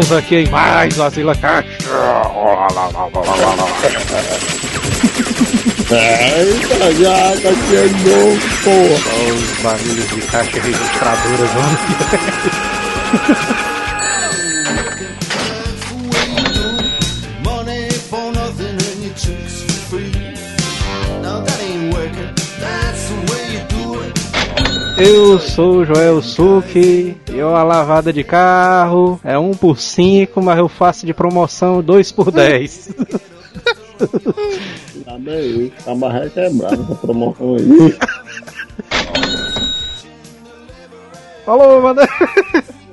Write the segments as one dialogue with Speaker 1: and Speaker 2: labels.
Speaker 1: Estamos aqui em mais o Asila Caixa.
Speaker 2: Eita, já tá chegou, porra.
Speaker 1: Os barulhos de caixa registradoras.
Speaker 3: It.
Speaker 1: Eu sou Joel Suki. Eu a lavada de carro é 1 por 5, mas eu faço de promoção 2 por 10.
Speaker 2: Nada aí, tá mais requebrado essa promoção aí.
Speaker 1: Falou, mano.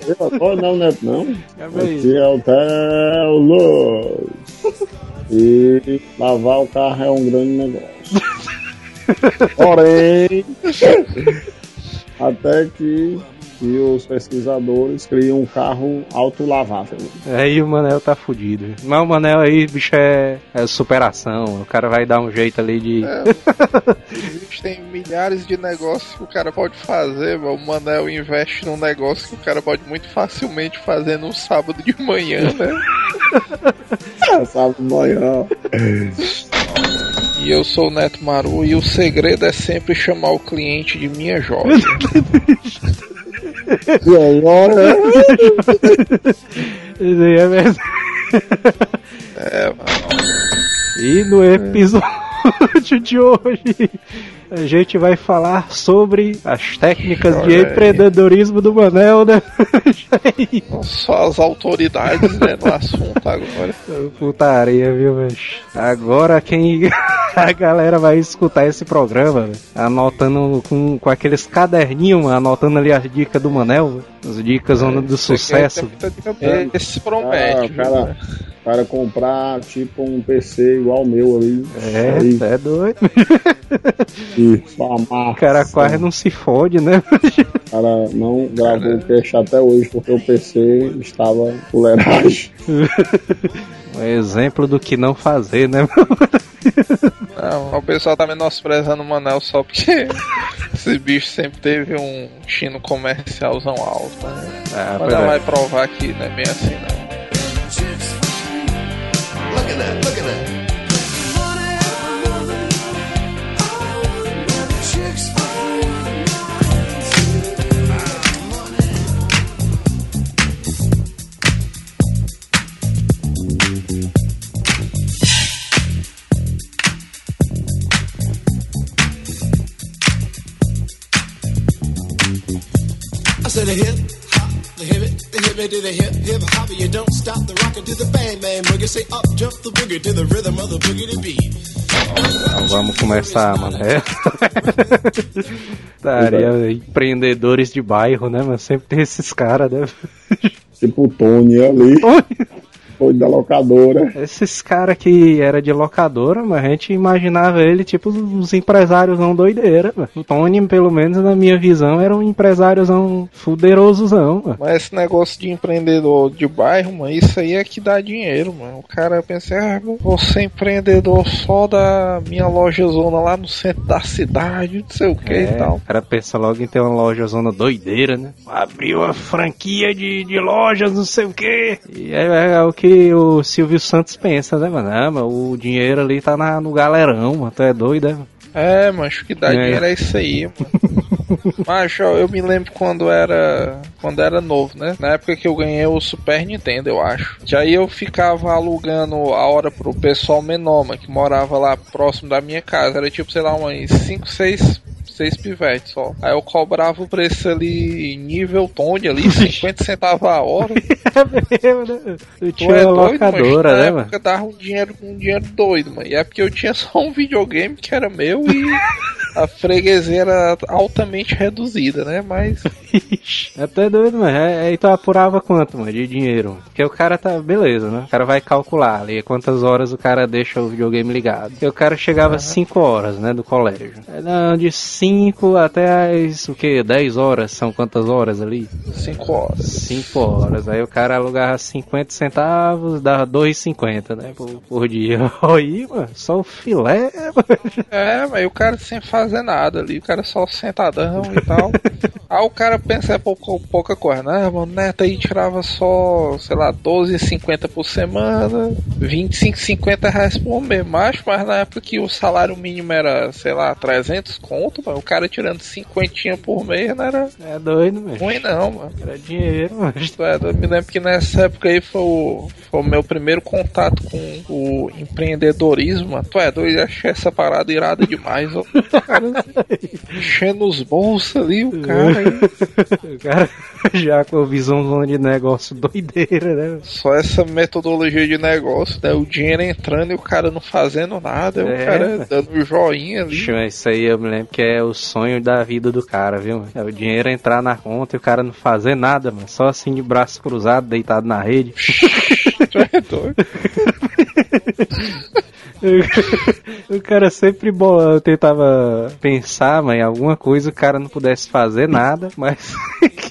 Speaker 2: Eu tô não, Neto, não.
Speaker 1: É bem
Speaker 2: Aqui é o Luz. E lavar o carro é um grande negócio. Porém, até que, que os pesquisadores criam um carro autolavável.
Speaker 1: Aí o Manel tá fudido. Mas o Manel aí, bicho, é, é superação. O cara vai dar um jeito ali de.
Speaker 4: Existem milhares de negócios que o cara pode fazer, mas o Manel investe num negócio que o cara pode muito facilmente fazer num sábado de manhã, né?
Speaker 2: Sábado de manhã.
Speaker 4: E eu sou o Neto Maru e o segredo é sempre chamar o cliente de minha jovem.
Speaker 2: E agora?
Speaker 1: Isso aí é mesmo.
Speaker 4: É, mano.
Speaker 1: E no episódio de hoje a gente vai falar sobre as técnicas de
Speaker 4: Olha aí.
Speaker 1: empreendedorismo do Manel, né?
Speaker 4: Só as autoridades, né, no assunto agora.
Speaker 1: Putaria, viu, bicho? Agora quem. A galera vai escutar esse programa, velho, anotando com, com aqueles caderninhos, mano, anotando ali as dicas do Manel, velho, as dicas zona do sucesso.
Speaker 4: É, Esse promete,
Speaker 2: Ah,
Speaker 4: viu,
Speaker 2: cara,
Speaker 4: né?
Speaker 2: para comprar tipo um PC igual o meu ali.
Speaker 1: É,
Speaker 2: Aí,
Speaker 1: é doido.
Speaker 2: amassa.
Speaker 1: O cara quase não se fode, né?
Speaker 2: O cara não gravou o cast até hoje porque o PC estava fuleiragem.
Speaker 1: Um exemplo do que não fazer, né?
Speaker 4: Não, o pessoal tá menosprezando o Manel só porque esse bicho sempre teve um chino comercialzão alto, né?
Speaker 1: Ah,
Speaker 4: Mas
Speaker 1: pois
Speaker 4: não
Speaker 1: é.
Speaker 4: vai provar que não é bem assim, não.
Speaker 3: Look at that, Said a hip hop, the hip it, the hip it to the hip hip hop. You don't stop the rockin' to the bang bang boogie. Say up jump the boogie to the rhythm of the boogie to beat.
Speaker 1: Então vamos começar, mano. É. Daria empreendedores de bairro, né? Mas sempre tem esses caras, né?
Speaker 2: Tipo o Tony ali, foi da locadora.
Speaker 1: Esses caras que era de locadora, mas a gente imaginava ele tipo uns empresários não doideira. mano. O Tony, pelo menos na minha visão, era um empresáriozão fuderosozão. mano.
Speaker 4: Mas esse negócio de empreendedor de bairro, mano, isso aí é que dá dinheiro, mano. O cara pensa, ah, vou ser empreendedor só da minha loja zona lá no centro da cidade, não sei o que
Speaker 1: É,
Speaker 4: e tal.
Speaker 1: O cara pensa logo em ter uma loja zona doideira, né? Abriu uma franquia de, de lojas, não sei o quê. E é, é o que o Silvio Santos pensa, né, mano? Ah, mas o dinheiro ali tá na- no galerão, mano. Tu é doido, é? mano?
Speaker 4: É, mas o que dá
Speaker 1: É.
Speaker 4: dinheiro é isso aí, mano. Ó, eu me lembro quando era quando era novo, né? Na época que eu ganhei o Super Nintendo, eu acho. Já aí eu ficava alugando a hora pro pessoal menor, mano, que morava lá próximo da minha casa. Era tipo, sei lá, umas 5, 6 seis pivetes só. Aí eu cobrava o preço ali, nível Tony ali, 50 centavos a hora.
Speaker 1: É mesmo, né? Eu
Speaker 4: Tu
Speaker 1: tinha
Speaker 4: é
Speaker 1: uma
Speaker 4: doido,
Speaker 1: locadora,
Speaker 4: na
Speaker 1: né, mano?
Speaker 4: época dava um dinheiro, um dinheiro doido, mano. E é porque eu tinha só um videogame que era meu e a freguesia era altamente reduzida, né? Mas.
Speaker 1: é até doido, mano. É, aí tu apurava quanto, mano, de dinheiro? Porque o cara tá, beleza, né? O cara vai calcular ali quantas horas o cara deixa o videogame ligado. Porque o cara chegava 5 horas, né, do colégio. É, não, de 5 até as, o que, 10 horas, são quantas horas ali?
Speaker 4: 5 horas.
Speaker 1: 5 horas. Aí o cara alugava 50 centavos, dava 2,50, né, por, por dia. Aí, mano, só o filé, mano.
Speaker 4: É, mas o cara sem fazer nada ali, o cara só sentadão e tal. aí o cara pensa é pouco, pouca coisa, né, mano? Neto aí tirava só, sei lá, 12,50 por semana, 25,50 reais por mês. Mas, mas na época que o salário mínimo era, sei lá, 300 conto, mano, o cara tirando 50 por mês não era.
Speaker 1: É doido, mano.
Speaker 4: Ruim não, mano.
Speaker 1: Era dinheiro, mano.
Speaker 4: É, eu me lembro que nessa época aí foi o, foi o meu primeiro contato com o empreendedorismo, mano. Tu é doido, achei essa parada irada demais, ó. Enchendo os bolsos ali, o cara.
Speaker 1: O cara já com a visão de negócio doideira, né?
Speaker 4: Só essa metodologia de negócio, né? O dinheiro entrando e o cara não fazendo nada,
Speaker 1: É.
Speaker 4: o cara dando joinha ali.
Speaker 1: Isso aí eu me lembro que é o sonho da vida do cara, viu? É o dinheiro entrar na conta e o cara não fazer nada, mano. Só assim de braço cruzado, deitado na rede.
Speaker 4: Tu é doido.
Speaker 1: o cara sempre bo- tentava pensar, mas em alguma coisa o cara não pudesse fazer nada, mas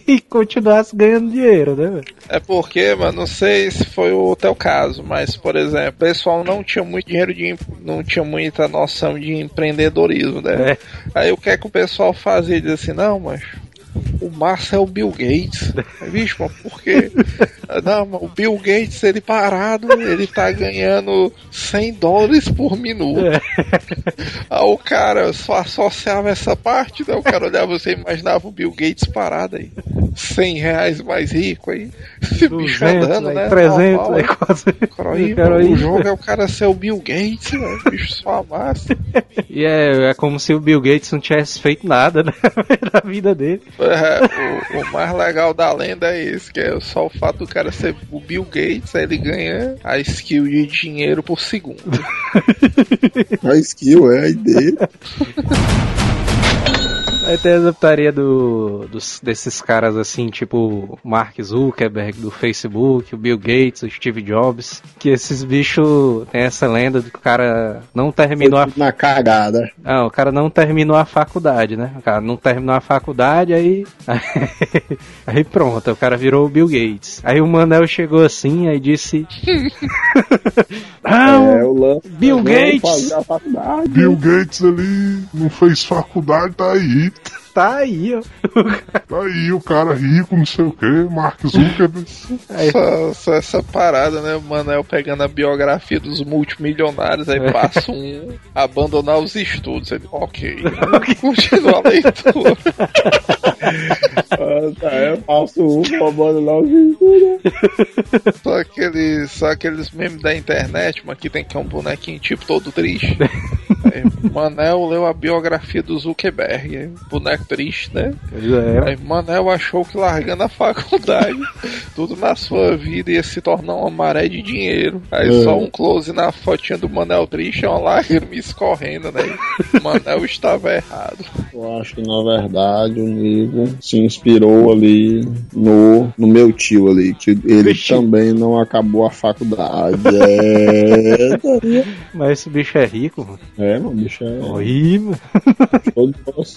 Speaker 1: que continuasse ganhando dinheiro, né? velho?
Speaker 4: É porque, mano, não sei se foi o teu caso, mas, por exemplo, o pessoal não tinha muito dinheiro de. não tinha muita noção de empreendedorismo, né?
Speaker 1: É.
Speaker 4: Aí o que é que o pessoal fazia? Diz assim, não, mas. O Márcio é o Bill Gates. Vixe, mas por quê? Não, mas o Bill Gates, ele parado, ele tá ganhando 100 dólares por minuto. Aí o cara só associava essa parte, né? O cara olhava você e imaginava o Bill Gates parado aí. 100 reais mais rico aí. Esse bicho
Speaker 1: 200,
Speaker 4: andando,
Speaker 1: aí,
Speaker 4: né?
Speaker 1: 300,
Speaker 4: Normal,
Speaker 1: aí quase. O cara
Speaker 4: mano,
Speaker 1: aí.
Speaker 4: o jogo é o cara ser o Bill Gates, né? O bicho só amassa.
Speaker 1: E é, é como se o Bill Gates não tivesse feito nada, né? Na vida dele.
Speaker 4: É, o, o mais legal da lenda é esse, que é só o fato do cara ser o Bill Gates, aí ele ganha a skill de dinheiro por segundo.
Speaker 2: A skill é a ideia.
Speaker 1: Aí tem a putaria do, dos, desses caras assim, tipo Mark Zuckerberg do Facebook, o Bill Gates, o Steve Jobs, que esses bichos tem essa lenda de que o cara não terminou a
Speaker 2: Na cagada.
Speaker 1: Não, o cara não terminou a faculdade, né? O cara não terminou a faculdade, aí. Aí pronto, o cara virou o Bill Gates. Aí o Manel chegou assim, aí disse. Não,
Speaker 2: é, o lance.
Speaker 1: Bill Gates.
Speaker 5: Bill Gates ali não fez faculdade, tá aí.
Speaker 1: Tá aí, ó.
Speaker 5: Tá aí o cara rico, não sei o que, Mark Zuckerberg.
Speaker 1: Aí,
Speaker 4: Só, só essa parada, né? O Manel pegando a biografia dos multimilionários, aí passa um abandonar os estudos. Ele, ok, continua a leitura.
Speaker 2: Ah, tá, é, passo um, lá os estudos.
Speaker 4: Só aqueles, só aqueles memes da internet, mas que tem que é um bonequinho tipo todo triste. Aí, Manel leu a biografia do Zuckerberg, boneco triste, né?
Speaker 1: pois é.
Speaker 4: Aí Manel achou que largando a faculdade, tudo na sua vida ia se tornar uma maré de dinheiro. Aí
Speaker 2: É.
Speaker 4: só um close na fotinha do Manel triste é uma lágrima escorrendo, né? Manel estava errado.
Speaker 2: Eu acho que na verdade o Nigo se inspirou ali no, no meu tio ali, que ele
Speaker 1: Vixe.
Speaker 2: também não acabou a faculdade. É,
Speaker 1: Mas esse bicho é rico, mano.
Speaker 2: é mano, bicho é.
Speaker 1: Mano.
Speaker 2: Todo,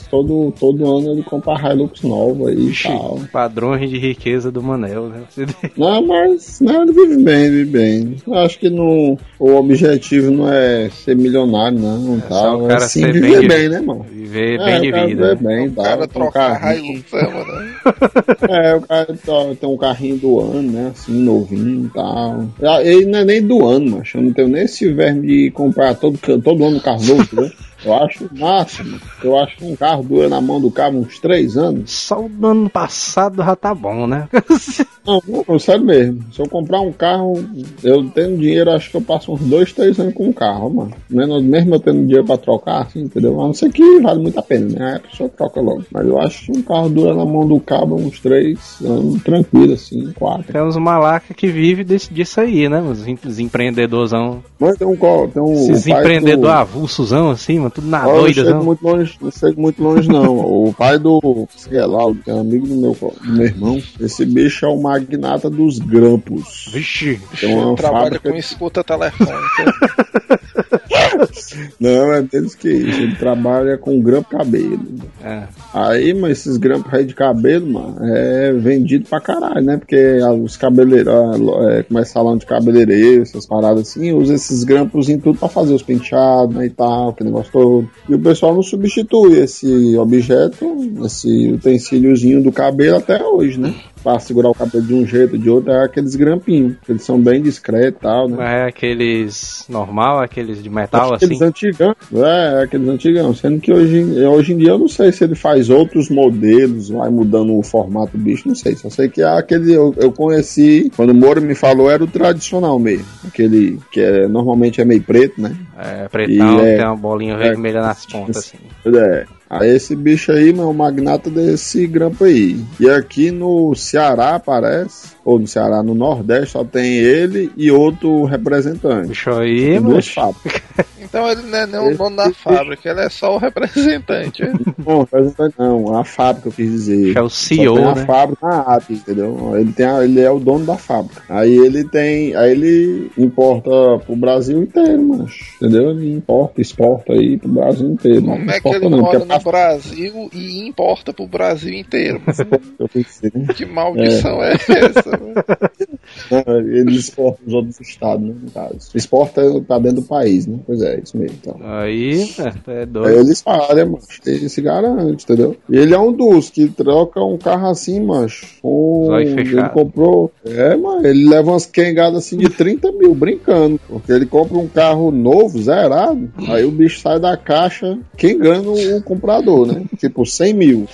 Speaker 2: todo, todo ano ele compra Hilux nova aí e
Speaker 1: Ixi,
Speaker 2: tal.
Speaker 1: padrões de riqueza do Manel, né?
Speaker 2: Não, mas não, ele vive bem, vive bem. Eu acho que não, o objetivo não é ser milionário, não.
Speaker 1: É só
Speaker 2: tal. É sim
Speaker 1: ser
Speaker 2: viver
Speaker 1: bem
Speaker 2: bem,
Speaker 1: de-
Speaker 2: né, mano?
Speaker 1: Viver
Speaker 2: É,
Speaker 1: bem de vida.
Speaker 2: viver bem,
Speaker 4: O cara trocar. Hilux, né?
Speaker 2: É, o cara tó- tem um carrinho do ano, né? Assim, novinho e tal. Ah, Ele não é nem do ano, macho. Eu não tenho nem esse verme de comprar todo, todo ano um carro novo, entendeu? Eu acho máximo. Eu acho que um carro dura na mão do carro uns três anos.
Speaker 1: Só o do ano passado já tá bom, né?
Speaker 2: Não, não, sério mesmo. Se eu comprar um carro, eu tendo dinheiro, acho que eu passo uns dois, três anos com um carro, mano. Menos, mesmo eu tendo dinheiro pra trocar, assim, entendeu? A não ser que vale muito a pena, né? Aí a pessoa troca logo. Mas eu acho que um carro dura na mão do cabo uns três anos, tranquilo, assim, quatro.
Speaker 1: Tem uns malacas que vivem desse, disso aí, né? Os, em- os empreendedorzão.
Speaker 2: Mas tem um, tem um
Speaker 1: Esses empreendedor
Speaker 2: do-
Speaker 1: avulsozão assim, mano. Mano, tudo na
Speaker 2: Ó, não
Speaker 1: doida,
Speaker 2: chego
Speaker 1: não.
Speaker 2: muito longe, não chego muito longe, não. O pai do, sei lá, que é um amigo do meu, do meu irmão, esse bicho é o magnata dos grampos.
Speaker 1: Vixe.
Speaker 2: Tem uma
Speaker 4: Trabalha
Speaker 2: fábrica
Speaker 4: com escuta telefônica.
Speaker 2: Não, é deles que isso. Ele trabalha com grampo cabelo.
Speaker 1: É.
Speaker 2: Aí, mas esses grampos aí de cabelo, mano, é vendido pra caralho, né? Porque os cabeleireiros, é, como é salão de cabeleireiro, essas paradas assim, usa esses grampos em tudo pra fazer os penteados, né, e tal, que negócio todo. E o pessoal não substitui esse objeto, esse utensíliozinho do cabelo até hoje, né? Pra segurar o cabelo de um jeito ou de outro, é aqueles grampinhos. Eles são bem discretos e tal, né?
Speaker 1: Mas é aqueles normal, aqueles de metal,
Speaker 2: Aqueles
Speaker 1: assim.
Speaker 2: antigão, é, aqueles antigão. Sendo que hoje, em- hoje em dia eu não sei se ele faz outros modelos, vai mudando o formato do bicho, não sei. Só sei que é aquele eu, eu conheci, quando o Moro me falou, era o tradicional mesmo. Aquele que é, normalmente é meio preto, né?
Speaker 1: É, pretão,
Speaker 2: E é-
Speaker 1: tem uma bolinha vermelha nas pontas, assim.
Speaker 2: É. Aí esse bicho aí, o magnata desse grampo aí. E aqui no Ceará, parece, ou no Ceará, no Nordeste, só tem ele e outro representante.
Speaker 1: Bicho aí,
Speaker 2: Tem
Speaker 1: mano.
Speaker 2: duas fábricas.
Speaker 4: Então ele não é nem o dono da fábrica, ele é só o representante. é.
Speaker 2: Não, representante não, a fábrica eu quis dizer.
Speaker 1: É o
Speaker 2: Só
Speaker 1: CEO,
Speaker 2: tem a
Speaker 1: né?
Speaker 2: fábrica na AT, entendeu? Ele, tem a- ele é o dono da fábrica. Aí ele tem. Aí ele importa pro Brasil inteiro, macho. Entendeu? Ele importa, exporta aí pro Brasil inteiro.
Speaker 4: Como
Speaker 2: não
Speaker 4: é que ele
Speaker 2: não,
Speaker 4: mora
Speaker 2: é
Speaker 4: no Brasil e importa pro Brasil inteiro?
Speaker 2: pra- eu dizer, né?
Speaker 4: Que maldição é, essa?
Speaker 2: ele exporta os outros estados, né? No caso. Exporta pra dentro do país, né? Pois é, isso mesmo. Então.
Speaker 1: Aí, é, é
Speaker 2: Aí
Speaker 1: doido.
Speaker 2: ele espalha, macho. Ele se garante, entendeu? E ele é um dos que troca um carro assim, macho. Com... Ele comprou. É, mano. Ele leva umas quengadas assim de 30 mil, brincando. Porque ele compra um carro novo, zerado. Aí o bicho sai da caixa quengando o comprador, né? Tipo, 100 mil.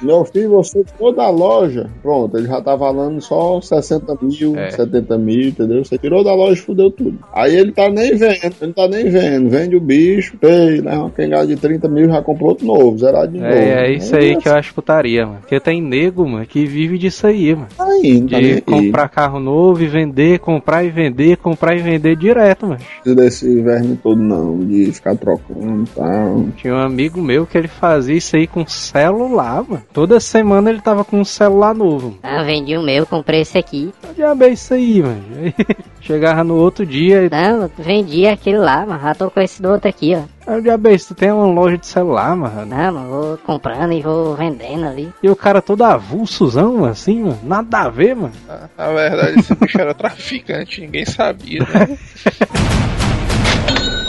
Speaker 2: Meu filho, você tirou da loja. Pronto, ele já tá valendo só 60 mil,
Speaker 1: É.
Speaker 2: 70 mil, entendeu? Você tirou da loja e fudeu tudo. Aí ele tá nem vendo, ele tá nem vendo. Vende o bicho, pei, leva uma quengada de 30 mil já comprou outro novo, zerado de novo.
Speaker 1: É, é isso aí que eu acho putaria, mano. Porque tem nego, mano, que vive disso aí, mano.
Speaker 2: Tá indo, tá nem
Speaker 1: De
Speaker 2: aí.
Speaker 1: comprar carro novo e vender, comprar e vender, comprar e vender direto, mano.
Speaker 2: Não precisa desse verme todo, não, de ficar trocando e tal.
Speaker 1: Tinha um amigo meu que ele fazia isso aí com celular, mano. Toda semana ele tava com um celular novo.
Speaker 6: Ah, vendi o meu, comprei esse aqui.
Speaker 1: Que diabo é isso aí, mano? Aí Chegava no outro dia e.
Speaker 6: Não, vendi aquele lá, mas já tô com esse do outro aqui, ó.
Speaker 1: Ah, diabo é isso? Tu tem uma loja de celular, mano.
Speaker 6: Não, mas vou comprando e vou vendendo ali.
Speaker 1: E o cara todo avulsozão, assim, mano. Nada a ver, mano.
Speaker 4: Na- Na verdade, esse bicho era traficante, ninguém sabia, né?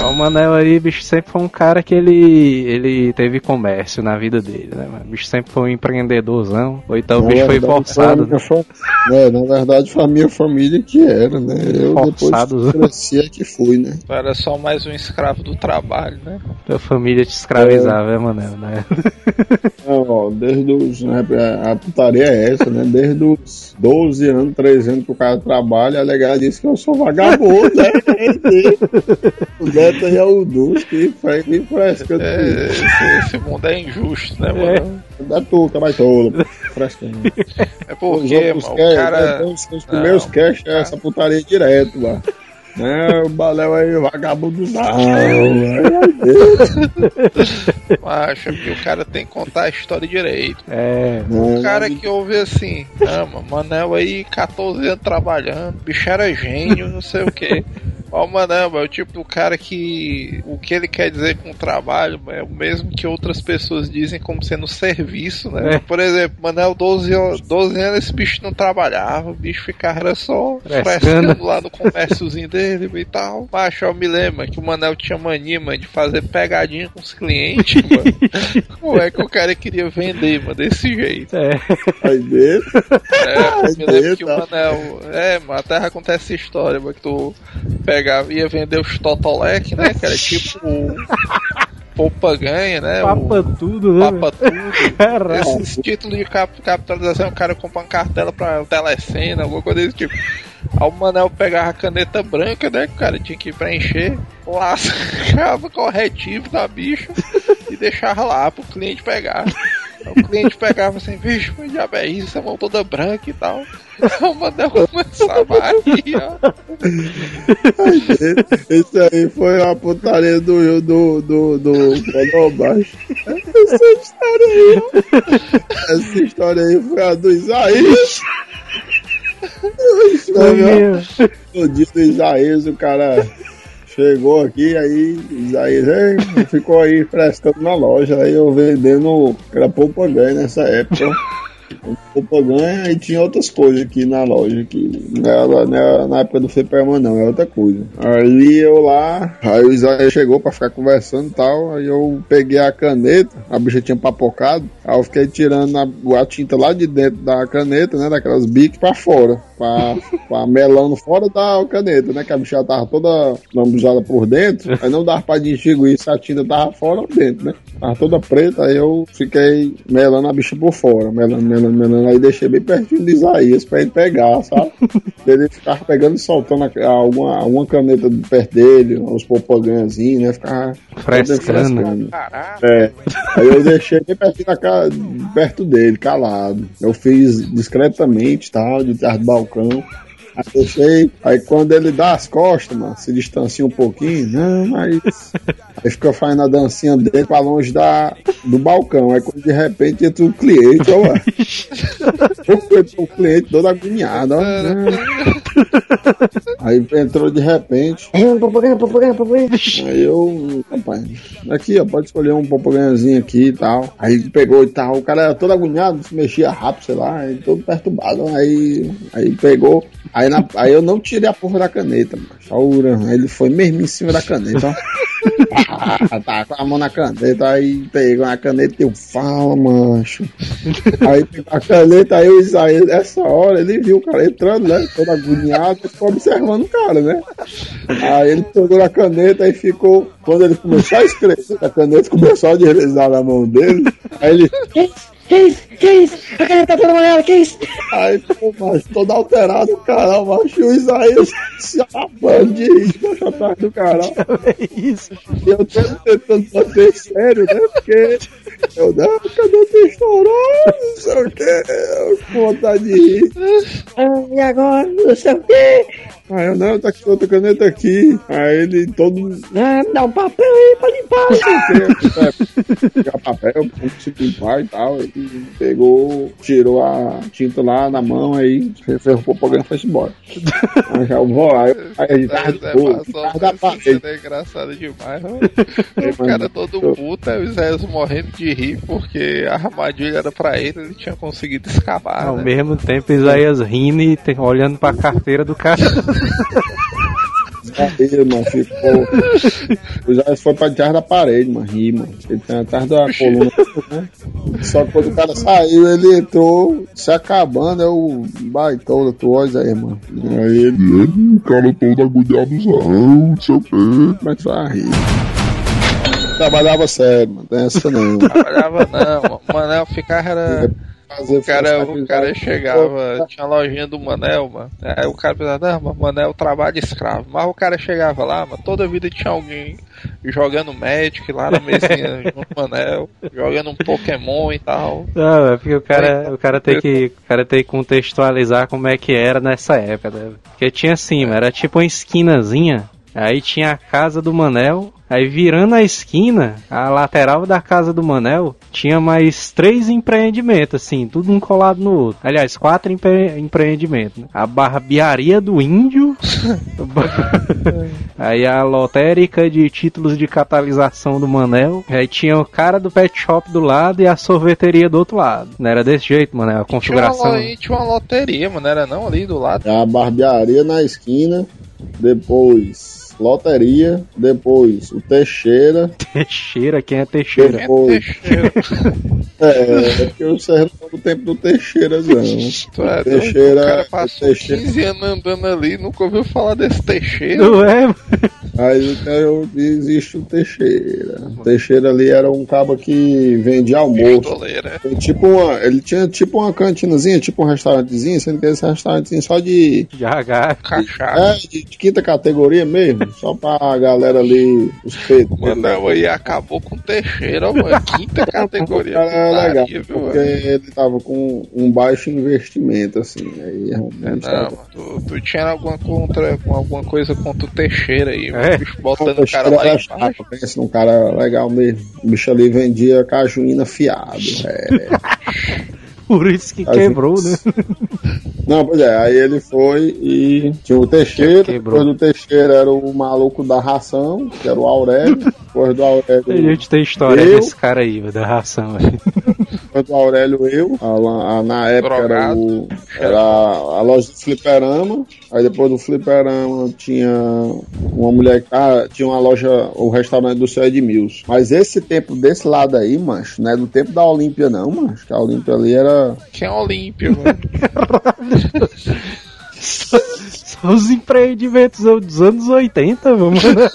Speaker 1: Ó, O Manel aí, bicho, sempre foi um cara que ele, ele teve comércio na vida dele, né, mano? O bicho sempre foi um empreendedorzão. Ou então o bicho foi forçado,
Speaker 2: foi
Speaker 1: né?
Speaker 2: minha fa- É, na verdade foi a minha família que era, né? Eu
Speaker 1: Forçado.
Speaker 2: depois cresci é que fui, né?
Speaker 4: Tu era só mais um escravo do trabalho, né?
Speaker 1: Tua família te escravizava, é, Manel, né?
Speaker 2: Não, ó, desde os. né, A a putaria é essa, né? Desde os 12 anos, 13 anos que o cara trabalha, a legal disse que eu sou vagabundo, né? é o dos que faz me fresca.
Speaker 4: É, esse, esse mundo é injusto, né, mano?
Speaker 2: Da tuca, vai todo. Frescando.
Speaker 4: É
Speaker 2: Os
Speaker 4: porque, mano, o
Speaker 2: cash,
Speaker 4: cara.
Speaker 2: né, os, os primeiros cash é essa putaria direto, mano. É, o Baléu aí, vagabundo não. Ai,
Speaker 4: Acha que o cara tem que contar a história direito.
Speaker 1: É.
Speaker 4: O cara que ouve assim, mano, Manel aí, 14 anos trabalhando, bicho era gênio, não sei o que. Ó, o Manel, mano, é o tipo do cara que o que ele quer dizer com o trabalho é o mesmo que outras pessoas dizem como sendo serviço, né?
Speaker 1: É.
Speaker 4: Por exemplo, Manel, 12, an- 12 anos, esse bicho não trabalhava, o bicho ficava era só
Speaker 1: Frescando.
Speaker 4: lá no comérciozinho dele e tal. Mas eu me lembro que o Manel tinha mania, mano, de fazer pegadinha com os clientes, mano. Como é que o cara queria vender, mano, desse jeito?
Speaker 1: É.
Speaker 2: Aí dele.
Speaker 4: É, eu me lembro que o
Speaker 2: Eita.
Speaker 4: Manel. É, mano, até acontece essa história, mano, que tu pegava, ia vender os Totolec, né? Que era tipo. Poupa ganha, né?
Speaker 1: Papa
Speaker 4: o
Speaker 1: tudo, né?
Speaker 4: Papa tudo.
Speaker 1: Caralho.
Speaker 4: Esses títulos de cap capitalização, o cara compra uma cartela pra telecena, alguma coisa desse tipo. Aí o Manel pegava a caneta branca, né? Que o cara tinha que preencher, lascava corretivo da bicha e deixava lá pro cliente pegar. O cliente pegava assim, vixe, mas diabo é isso, a mão toda branca e tal. O Manel começava a rir, ó.
Speaker 2: Isso aí foi a putaria do do do do Baixo. Essa história aí, ó. Essa história aí foi a do Isaías. No dia do Isaías, o cara chegou aqui, aí Isaías ficou aí frescando na loja, aí eu vendendo, era poupa ganha nessa época. Ganha e tinha outras coisas aqui na loja, que não era, não era na época do Fliperman não, é outra coisa. Aí eu lá, aí o Isaías chegou pra ficar conversando e tal, aí eu peguei a caneta, a bicha tinha papocado, aí eu fiquei tirando a, a tinta lá de dentro da caneta, né, daquelas biques pra fora, pra, pra melando fora da caneta, né, que a bicha tava toda lambuzada por dentro, aí não dava pra distinguir se a tinta tava fora ou dentro, né, tava toda preta, aí eu fiquei melando a bicha por fora, melando, melando, melando, aí deixei bem pertinho do Isaías pra ele pegar, sabe? ele ficava pegando e soltando a- alguma, alguma caneta de perto dele, uns popoganhazinhos, né, ficava
Speaker 1: Frescando.
Speaker 4: Caralho.
Speaker 2: é. Aí eu deixei bem pertinho da ca... perto dele, calado. Eu fiz discretamente, tal, de trás do balcão. Aí deixei. Aí quando ele dá as costas, mano, se distancia um pouquinho, não, mas. Aí fica fazendo a dancinha dele pra longe da, do balcão. Aí quando de repente entra o cliente, ó, ué. o cliente todo agoniado, ó. Aí entrou de repente.
Speaker 6: Um.
Speaker 2: Aí eu, rapaz, aqui, ó, pode escolher um popoganhazinho aqui e tal. Aí pegou e tal, o cara era todo agoniado, se mexia rápido, sei lá, aí todo perturbado. Aí, aí pegou, aí, na- aí eu não tirei a porra da caneta, macho. Aura, aí ele foi mesmo em cima da caneta, ó. Ah, tá com a mão na caneta, aí pegou a caneta e eu fala, macho. Aí pegou a caneta, aí o Isaías, nessa hora, ele viu o cara entrando, né? Todo agoniado, ficou observando o cara, né? Aí ele pegou a caneta e ficou. Quando ele começou a escrever, a caneta começou a deslizar na mão dele. Aí ele.
Speaker 6: Que isso? Que isso? A caneta tá toda molhada, que isso?
Speaker 2: Aí ficou macho, todo alterado, o cara, macho, o Isaías se abando de rir, atrás do cara.
Speaker 1: É isso.
Speaker 2: E eu tô tentando fazer sério, né? Porque eu, não, a caneta estourou, não sei o que, eu com vontade de rir.
Speaker 6: Ah, e agora? Não sei o quê.
Speaker 2: Aí eu, não, tá aqui outra caneta aqui. Aí ele todo
Speaker 6: Ah, me dá um papel aí pra limpar.
Speaker 2: é, pegar papel, se limpar e tal. Ele pegou, tirou a tinta lá na mão, aí fez o propaganda e foi embora. Aí já vou, aí, aí tava da
Speaker 4: essa
Speaker 2: parede.
Speaker 4: cena é engraçada demais. ó. O cara todo puto, aí o Zé morrendo de rir porque a armadilha era pra ele, ele tinha conseguido escapar.
Speaker 1: Ao
Speaker 4: né?
Speaker 1: mesmo tempo, Isaías rindo e olhando pra carteira do cara.
Speaker 2: Aí, mano, ficou. O Zé foi pra trás da parede, mano, rir, mano. Ele tem atrás da coluna, né? Só que quando o cara saiu, ele entrou se acabando, é o baitão da tua aí, mano. Aí ele
Speaker 5: E ele, o cara todo agulhadozão, não sei o quê.
Speaker 2: começou a rir. Trabalhava sério, mano, tem essa não.
Speaker 4: Trabalhava não, o Manel ficava era. O cara, o cara chegava, tinha a lojinha do Manel, mano. Aí o cara pensava, não, mas Manel trabalha escravo. Mas o cara chegava lá, mano, toda vida tinha alguém jogando Magic lá na mesinha junto com o Manel, jogando um Pokémon e tal.
Speaker 1: Não, é porque o cara, o cara tem que, o cara tem que contextualizar como é que era nessa época, né? Porque tinha assim, mano, era tipo uma esquinazinha, aí tinha a casa do Manel, aí virando a esquina, a lateral da casa do Manel, tinha mais três empreendimentos, assim, tudo um colado no outro. Aliás, quatro empre- empreendimentos, né? A barbearia do índio, aí a lotérica de títulos de catalisação do Manel, aí tinha o cara do pet shop do lado e a sorveteria do outro lado. Não era desse jeito, mano, a
Speaker 4: Tinha uma,
Speaker 1: configuração.
Speaker 4: tinha uma loteria, mano, era não ali do lado.
Speaker 2: A barbearia na esquina, depois loteria, depois o Teixeira,
Speaker 1: Teixeira, quem é Teixeira?
Speaker 2: depois.
Speaker 4: Teixeira.
Speaker 2: É, é porque eu sei o tempo do Teixeira, não.
Speaker 4: Tu é?
Speaker 2: Teixeira-
Speaker 4: o cara passou
Speaker 2: Teixeira.
Speaker 4: 15 anos andando ali, nunca ouviu falar desse Teixeira.
Speaker 1: Não é?
Speaker 2: Aí eu, existe o Teixeira. O Teixeira ali era um cabo que vendia almoço.
Speaker 4: Pistoleira.
Speaker 2: Tipo uma, ele tinha tipo uma cantinazinha, tipo um restaurantezinho, sendo que esse restaurantezinho só de,
Speaker 1: De H.
Speaker 4: Cachaça.
Speaker 2: é, de, de quinta categoria mesmo, só pra galera ali, os peitos.
Speaker 4: Mano, aí acabou com o Teixeira, mano. Quinta categoria.
Speaker 2: Cara, é legal,
Speaker 4: viu,
Speaker 2: porque
Speaker 4: mano?
Speaker 2: ele tava com um baixo investimento, assim. Aí realmente
Speaker 4: tu, tu tinha alguma, contra, com alguma coisa contra o Teixeira aí.
Speaker 1: É.
Speaker 4: O bicho botando
Speaker 2: O
Speaker 4: o cara lá
Speaker 2: era
Speaker 4: embaixo.
Speaker 2: chato, pensa num cara legal mesmo. O bicho ali vendia cajuína fiado. É.
Speaker 1: Por isso que
Speaker 2: A
Speaker 1: quebrou, né?
Speaker 2: Não, pois é, aí ele foi e tinha o Teixeira,
Speaker 1: Quebrou.
Speaker 2: depois do Teixeira era o maluco da ração, que era o Aurélio, depois do
Speaker 1: A
Speaker 2: Aurélio,
Speaker 1: gente tem história
Speaker 2: Eu?
Speaker 1: desse cara aí, da ração aí.
Speaker 2: depois do Aurélio eu, a- a- na época era,
Speaker 4: Drogado.
Speaker 2: o, era a loja do fliperama, aí depois do fliperama tinha uma mulher que ah, tinha uma loja, o restaurante do seu Edmilson. Mas esse tempo desse lado aí, mancho, não é do tempo da Olímpia não, mancho, que a Olímpia ali era...
Speaker 4: Quem é Olímpia, mano?
Speaker 1: São os empreendimentos dos anos 80, vamos né?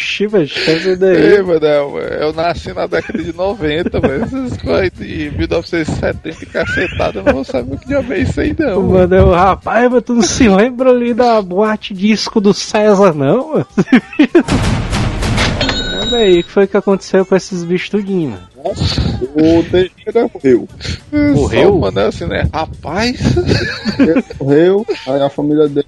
Speaker 1: Puxa. Ixi, velho, esquece
Speaker 4: Ei,
Speaker 1: daí.
Speaker 4: mano, eu, nasci na década de 90, mas essas coisas de 1970 e cacetada, eu não vou saber o que diabo é isso aí, não. mano.
Speaker 1: Mano, eu, rapaz, mas tu não se lembra ali da boate disco do César, não? mano? Aí, o que foi que aconteceu com esses bichos tudinho, mano?
Speaker 2: O Teixeira morreu.
Speaker 1: Morreu?
Speaker 4: Só, mano, assim, né? Rapaz,
Speaker 2: Ele morreu, aí a família dele,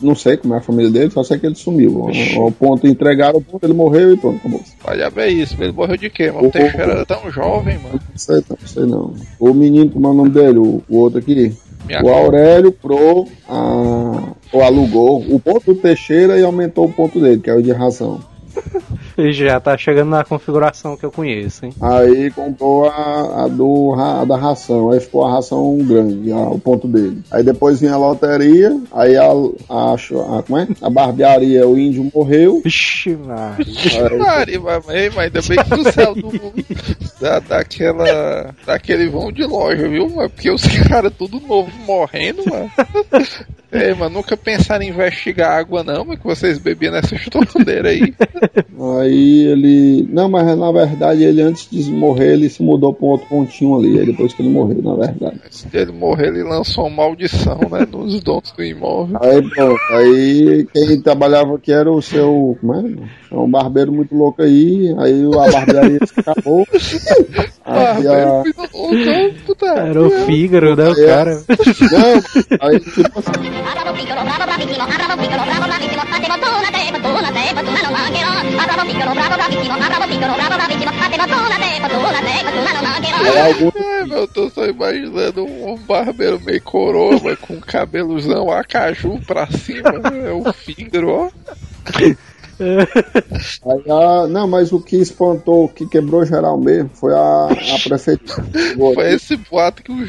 Speaker 2: não- sei como é a família dele, só sei que ele sumiu. Ao, ao ponto, entregaram o ponto, ele morreu e pronto, acabou.
Speaker 4: olha bem isso, ele morreu de quê, mano? O
Speaker 2: O-
Speaker 4: Teixeira era tão jovem, mano.
Speaker 2: Não sei não, não sei não. O menino, como é o nome dele? O, o outro aqui?
Speaker 4: Minha
Speaker 2: O Aurélio pro a, ou alugou o ponto do Teixeira e aumentou o ponto dele, que é o de ração.
Speaker 1: Já tá chegando na configuração que eu conheço, hein?
Speaker 2: Aí comprou a, a do, a da ração, aí ficou a ração grande, a- o ponto dele. Aí depois vinha a loteria, aí a, a, a, como é? a barbearia, o índio morreu.
Speaker 1: Ixi, Maria.
Speaker 2: Aí,
Speaker 4: Maria, mas, mas ainda bem que o céu do, da, daquela, daquele vão de loja, viu, mano? Porque os caras tudo novo morrendo, mano. Ei, mano, nunca pensaram em investigar água, não, mas que vocês bebiam nessa torneira aí.
Speaker 2: Aí ele. Não, mas na verdade ele antes de morrer, ele se mudou pra um outro pontinho ali. Aí depois que ele morreu, na verdade.
Speaker 4: Se ele morrer, ele lançou uma maldição, né, nos donos do imóvel.
Speaker 2: Aí pronto, aí quem trabalhava aqui era o seu. Como é? É um barbeiro muito louco aí. Aí a barbearia se acabou.
Speaker 4: Ah,
Speaker 2: Aí
Speaker 4: velho,
Speaker 2: a.
Speaker 4: puta,
Speaker 1: Era o Fígaro, né, o
Speaker 2: É.
Speaker 1: cara?
Speaker 2: Não, aí tipo assim.
Speaker 4: É, meu, eu tô só imaginando um barbeiro meio coroa, com cabelozão acaju pra cima, é o Fígaro, ó.
Speaker 2: Aí a- não, mas o que espantou, o que quebrou geral mesmo foi a, a prefeitura.
Speaker 4: Foi esse boato que os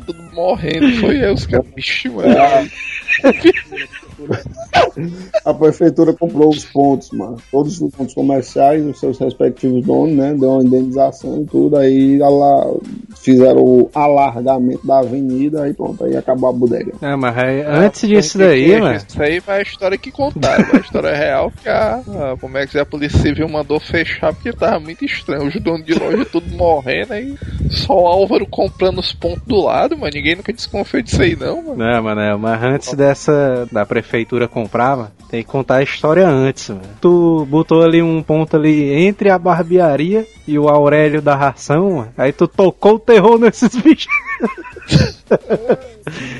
Speaker 4: tudo morrendo, foi eu, os caras, bicho, mano.
Speaker 2: A prefeitura comprou os pontos, mano. Todos os pontos comerciais, os seus respectivos donos, né? Deu uma indenização e tudo. Aí ela fizeram o alargamento da avenida, aí pronto, aí acabou a bodega.
Speaker 1: Ah, mas aí, antes disso daí, mano.
Speaker 4: Isso aí vai a história que contaram, a história real que a, a- como é que a Polícia Civil mandou fechar porque tava muito estranho. Os donos de loja tudo morrendo aí. Só o Álvaro comprando os pontos do lado, mano. Ninguém nunca desconfiou disso aí, não, mano.
Speaker 1: Não, mano, é, mas antes dessa da prefeitura comprar, mano, tem que contar a história antes. Tu botou ali um ponto ali entre a barbearia e o Aurélio da ração. Aí tu tocou o terror nesses bichos.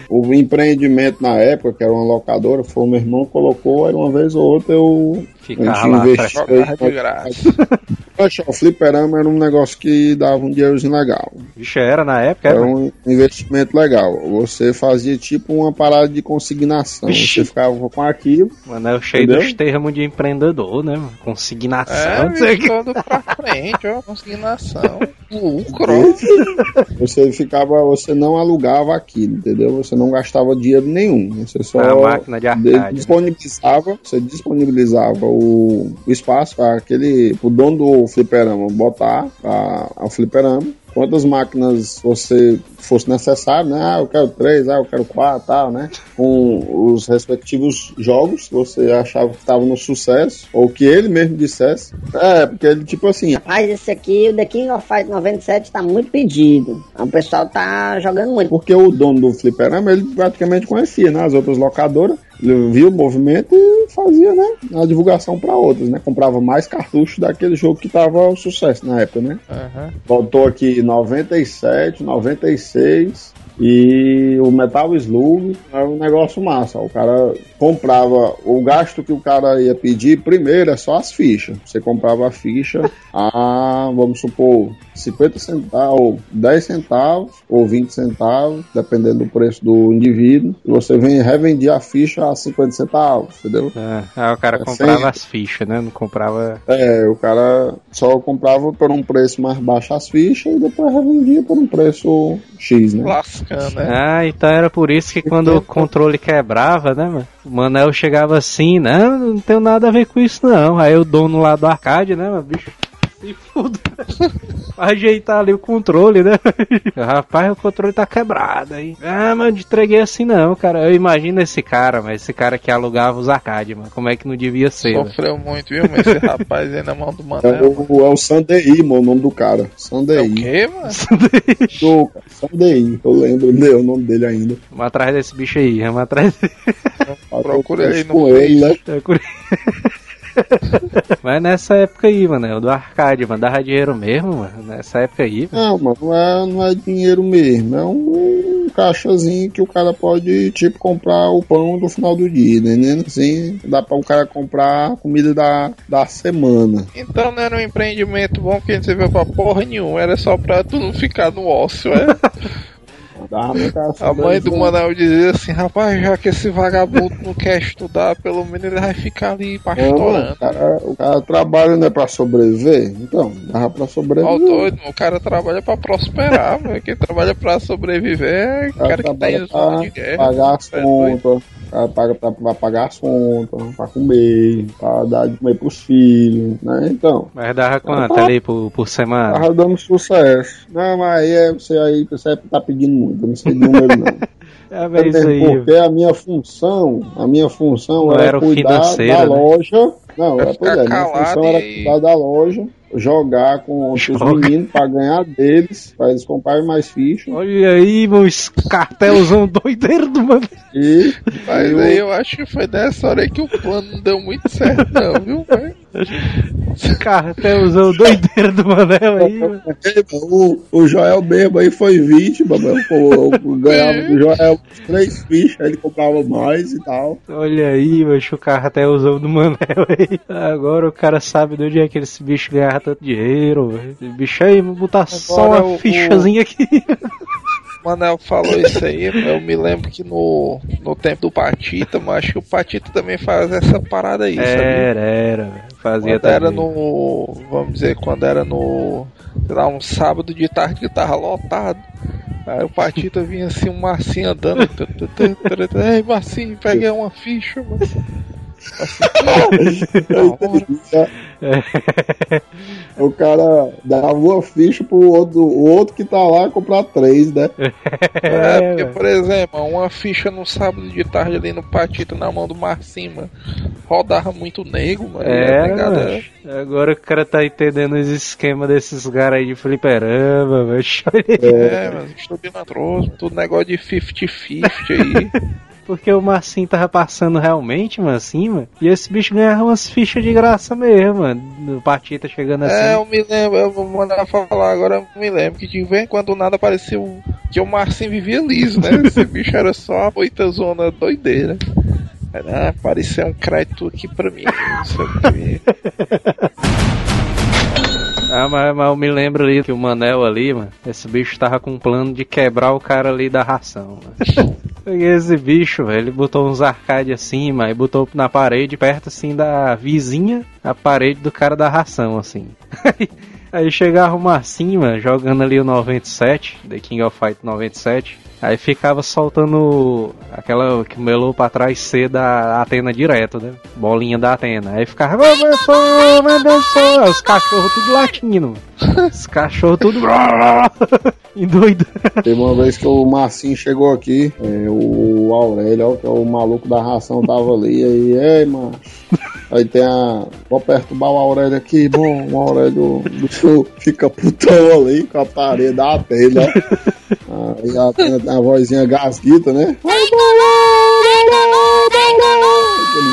Speaker 2: O empreendimento na época, que era uma locadora, foi o meu irmão que colocou, aí uma vez ou outra eu.
Speaker 1: Ficava lá,
Speaker 2: investiu.
Speaker 4: Jogava de graça.
Speaker 2: Poxa, o fliperama era um negócio que dava um dinheirozinho legal.
Speaker 1: Bicho era na época,
Speaker 2: Era
Speaker 1: era.
Speaker 2: um investimento legal. Você fazia tipo uma parada de consignação.
Speaker 1: Vixe.
Speaker 2: Você ficava com aquilo.
Speaker 1: Mano, é o cheio
Speaker 2: Entendeu?
Speaker 1: dos termos de empreendedor, né, mano? Consignação,
Speaker 4: É,
Speaker 1: não sei o que.
Speaker 4: todo pra frente, ó. Consignação. Lucro.
Speaker 2: Você ficava, você não alugava aquilo, entendeu? Você não gastava dinheiro nenhum. Você só
Speaker 1: A máquina de arcade, né?
Speaker 2: disponibilizava, você disponibilizava o, o espaço para aquele, o dono do fliperama botar a, o fliperama. Quantas máquinas você fosse necessário, né? Ah, eu quero três, ah, eu quero quatro, tal, né? Com os respectivos jogos que você achava que estavam no sucesso, ou que ele mesmo dissesse. É, porque ele, tipo assim,
Speaker 7: Rapaz, esse aqui, o The King of Fight 97, tá muito pedido. O pessoal tá jogando muito.
Speaker 2: porque o dono do fliperama, ele praticamente conhecia, né? As outras locadoras, via o movimento e fazia, né? A divulgação para outras, né? Comprava mais cartuchos daquele jogo que tava um sucesso na época, né?
Speaker 4: Aham.
Speaker 2: Voltou aqui 97, 96 e o Metal Slug era um negócio massa. O cara comprava o gasto que o cara ia pedir primeiro é só as fichas. Você comprava a ficha a, vamos supor, 50 centavos, 10 centavos ou 20 centavos, dependendo do preço do indivíduo. E você vem revendia a ficha a 50 centavos, entendeu?
Speaker 1: É, aí o cara
Speaker 2: É,
Speaker 1: comprava
Speaker 2: sem-
Speaker 1: as fichas, né? Não comprava.
Speaker 2: É, o cara só comprava por um preço mais baixo as fichas e depois revendia por um preço X, né?
Speaker 4: Lascando, né?
Speaker 1: Ah, então era por isso que quando o controle quebrava, né, mano? O Manel chegava assim, não, não tenho nada a ver com isso não. Aí o dono lá do arcade, né, mano, bicho. Se fuda. Ajeitar ali o controle, né? Rapaz, o controle tá quebrado aí. Ah, mano, entreguei assim não, cara. Eu imagino esse cara, mas esse cara que alugava os arcades, mano. Como é que não devia ser?
Speaker 4: Sofreu muito, viu? Mas esse rapaz aí na mão do
Speaker 2: É
Speaker 4: Manel.
Speaker 2: o, é o Sandei, mano, o nome do cara.
Speaker 4: É
Speaker 2: Sandei.
Speaker 4: o quê, mano?
Speaker 2: Do- Sandei, eu lembro dele, o nome dele ainda.
Speaker 1: Vamos atrás desse bicho aí, vamos atrás dele.
Speaker 4: Procura ele no
Speaker 2: com ele, né?
Speaker 1: É curi- Mas nessa época aí, mano, é o do arcade, mano, dava dinheiro mesmo, mano. Nessa época aí, mano.
Speaker 2: Não, mano, não é, não é dinheiro mesmo. É um, caixazinho que o cara pode, tipo, comprar o pão do final do dia, entendendo? Assim, dá pra o cara comprar a comida da, da semana.
Speaker 4: Então não era um empreendimento bom que a gente serviu pra porra nenhuma, era só pra tu não ficar no ócio, é?
Speaker 2: Dá pra cara
Speaker 4: A mãe do. Manoel dizia assim, rapaz, já que esse vagabundo não quer estudar, pelo menos ele vai ficar ali
Speaker 2: Não,
Speaker 4: pastorando.
Speaker 2: o, cara, o cara trabalha, né, pra sobreviver? Então, dava pra sobreviver.
Speaker 4: o doido, o cara trabalha pra prosperar, velho. Quem trabalha pra sobreviver é o
Speaker 2: cara
Speaker 4: cara que tá em zona de
Speaker 2: pra
Speaker 4: guerra.
Speaker 2: pagar as
Speaker 4: É
Speaker 2: contas, paga pra, pra pagar as contas, pra comer, pra dar de comer pros filhos, né? Então,
Speaker 1: Mas dava quanto ali por, por semana?
Speaker 2: tava dando sucesso. Não, mas aí é você aí, você tá pedindo muito, eu não sei de número não.
Speaker 1: É, mas isso aí.
Speaker 2: Porque a minha função, a minha função
Speaker 1: Não
Speaker 2: era,
Speaker 1: era o
Speaker 2: cuidar da
Speaker 1: né?
Speaker 2: loja. Não,
Speaker 4: Era
Speaker 2: pois é, minha função era cuidar da loja, jogar com os meninos pra ganhar deles, pra eles comprarem mais fichas.
Speaker 1: Olha aí, meu esse cartelzão doideiro do mano.
Speaker 2: E,
Speaker 4: Mas
Speaker 2: e o-
Speaker 4: aí eu acho que foi nessa hora aí que o plano não deu muito certo, não, viu, velho?
Speaker 1: Esse cartelzão doideiro do Manel aí, mano.
Speaker 2: O, o Joel mesmo aí foi vítima, mano. Pô, eu ganhava do Joel três fichas, aí ele comprava mais e tal.
Speaker 1: Olha aí, mano, o cartelzão do Manel aí. Agora o cara sabe de onde é que esse bicho ganhava tanto dinheiro, bicho aí, vou botar só
Speaker 4: Agora
Speaker 1: uma
Speaker 4: o-
Speaker 1: fichazinha aqui.
Speaker 4: O Manel falou isso aí, eu me lembro que no, no tempo do Patita, mas acho que o Patita também faz essa parada aí, sabe?
Speaker 1: Era, era, velho. Fazia
Speaker 4: Quando era
Speaker 1: também.
Speaker 4: no. Vamos dizer, quando era no. Sei lá, um sábado de tarde que tava lotado. Aí o Patita vinha assim, um Marcinho andando. Ei, Marcinho, peguei uma ficha, mano.
Speaker 2: O cara dava uma ficha pro outro, o outro que tá lá comprar três, né?
Speaker 4: É, porque, por exemplo, uma ficha no sábado de tarde ali no Patita na mão do Marcinho, mano. Rodava muito nego, mano.
Speaker 1: Era,
Speaker 4: negada-
Speaker 1: mano. Agora o cara tá entendendo os esquemas desses caras aí de fliperama, velho.
Speaker 4: É, mas estou tudo negócio de 50-50 aí.
Speaker 1: Porque o Marcinho tava passando realmente, mano, assim, mano. E esse bicho ganhava umas fichas de graça mesmo, mano. O Patita chegando assim.
Speaker 4: É, eu me lembro, eu vou mandar falar agora, eu me lembro que de vez em quando nada parecia um- que o Marcinho vivia liso, né? Esse bicho era só a boitazona doideira. Era, ah, parecia um crédito aqui pra mim, não sei o quê.
Speaker 1: Ah, mas, mas eu me lembro ali que o Manel ali, mano, esse bicho tava com um plano de quebrar o cara ali da ração, mano. Peguei esse bicho, velho, ele botou uns arcades assim, mas botou na parede, perto assim da vizinha, a parede do cara da ração, assim. Aí chegava Marcinho, mano, jogando ali o 97, The King of Fight 97. Aí ficava soltando aquela que melou pra trás C da Atena direto, né? Bolinha da Atena. Aí ficava, meu sonho, meu Deus. Os cachorros tudo latindo, mano. Os cachorros tudo. Endoidando.
Speaker 2: Teve uma vez que o Marcinho chegou aqui, é, o Aurélio, ó, que é o maluco da ração, tava ali, aí, ei, mano. Aí tem a. Vou perturbar o Aurélio aqui, bom, o Aurélio do sul fica putão ali com a parede da telha. Aí a, tem a vozinha gasguita, né? Aquele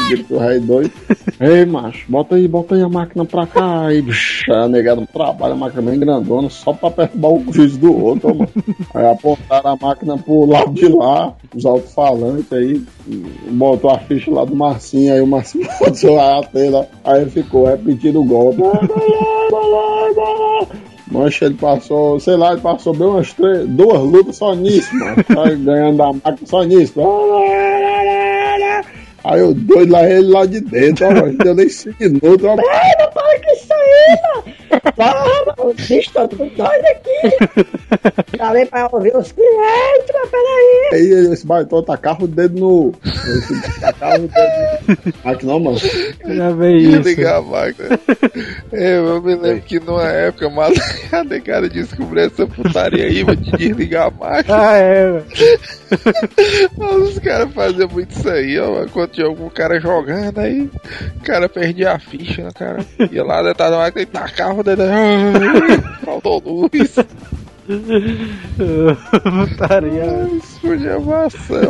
Speaker 2: grito do rei doido. Ei, macho, bota aí, bota aí a máquina pra cá. Aí, bicho, a negada trabalha, a máquina bem grandona, só pra perturbar o juiz do outro, mano. Aí apontaram a máquina pro lado de lá, os alto-falantes aí, botou a ficha lá do Marcinho, aí o Marcinho botou a tela, aí ficou repetindo o golpe. Mancha, ele passou, sei lá, ele passou bem umas três, duas lutas só nisso, mano. Só ganhando da máquina só nisso. Aí o doido lá, ele lá de dentro, ó, deu nem cinco minutos, ó.
Speaker 7: Ai, não para com isso aí, mano. Para, o bicho tá tudo doido aqui. Falei pra ouvir os clientes, mas peraí.
Speaker 2: Aí esse baitão tacava o dedo no. esse- Tacava o dedo no. Aqui não, mano.
Speaker 1: Já veio isso.
Speaker 4: Ligar a máquina. Eu, eu me lembro que numa época, mas a negada descobriu essa putaria aí, vou te desligar a máquina.
Speaker 1: Ah, é, velho.
Speaker 4: Mas Os caras faziam muito isso aí, ó. Quando tinha algum cara jogando, aí o cara perdia a ficha, né, cara? Ia lá dentro da máquina e tacava o dedo. Ai, Faltou luz.
Speaker 1: Putaria.
Speaker 4: Explodia a maçã.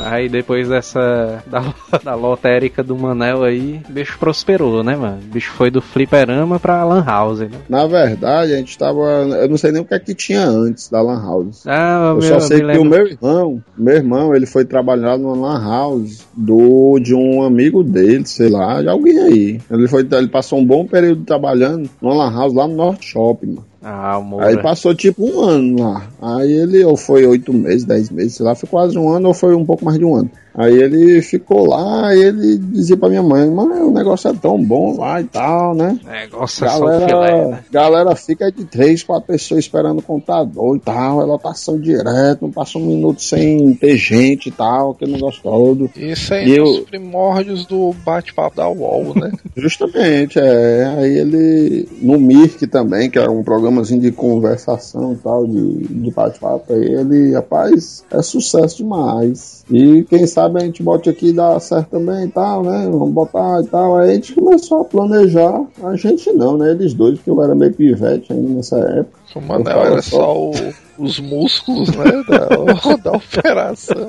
Speaker 1: Aí depois dessa. Da, da lotérica do Manel aí, o bicho prosperou, né, mano? O bicho foi do fliperama pra Lan House, né?
Speaker 2: Na verdade, a gente tava. Eu não sei nem o que é que tinha antes da Lan House.
Speaker 1: Ah,
Speaker 2: Eu
Speaker 1: meu,
Speaker 2: só sei que o
Speaker 1: lembro.
Speaker 2: meu irmão, meu irmão, ele foi trabalhar numa lan house do, de um amigo dele, sei lá, de alguém aí. Ele, foi, ele passou um bom período trabalhando numa lan house lá no Norte Shopping, mano.
Speaker 1: Ah.
Speaker 2: Aí passou tipo um ano lá. Aí ele, ou foi oito meses, dez meses, sei lá, foi quase um ano ou foi um pouco mais de um ano. Aí ele ficou lá e ele dizia pra minha mãe, mãe, o negócio é tão bom lá e tal, né?
Speaker 1: Negócio é só filé,
Speaker 2: Galera,
Speaker 1: né?
Speaker 2: galera fica de três, quatro pessoas esperando o computador e tal, é lotação direto, não passa um minuto sem ter gente e tal, aquele negócio todo.
Speaker 4: Isso aí
Speaker 2: E eu-
Speaker 4: primórdios do bate-papo da UOL, né?
Speaker 2: Justamente, é. Aí ele, no Mirk também, que era um programazinho de conversação e tal, de, de bate-papo, aí ele, rapaz, é sucesso demais. E quem sabe a gente bote aqui e dá certo também e tal, né? Vamos botar e tal. Aí a gente começou a planejar. A gente não, né? Eles dois, que eu era meio pivete ainda nessa época.
Speaker 4: O Manel era só o- os músculos, né? Da, da operação.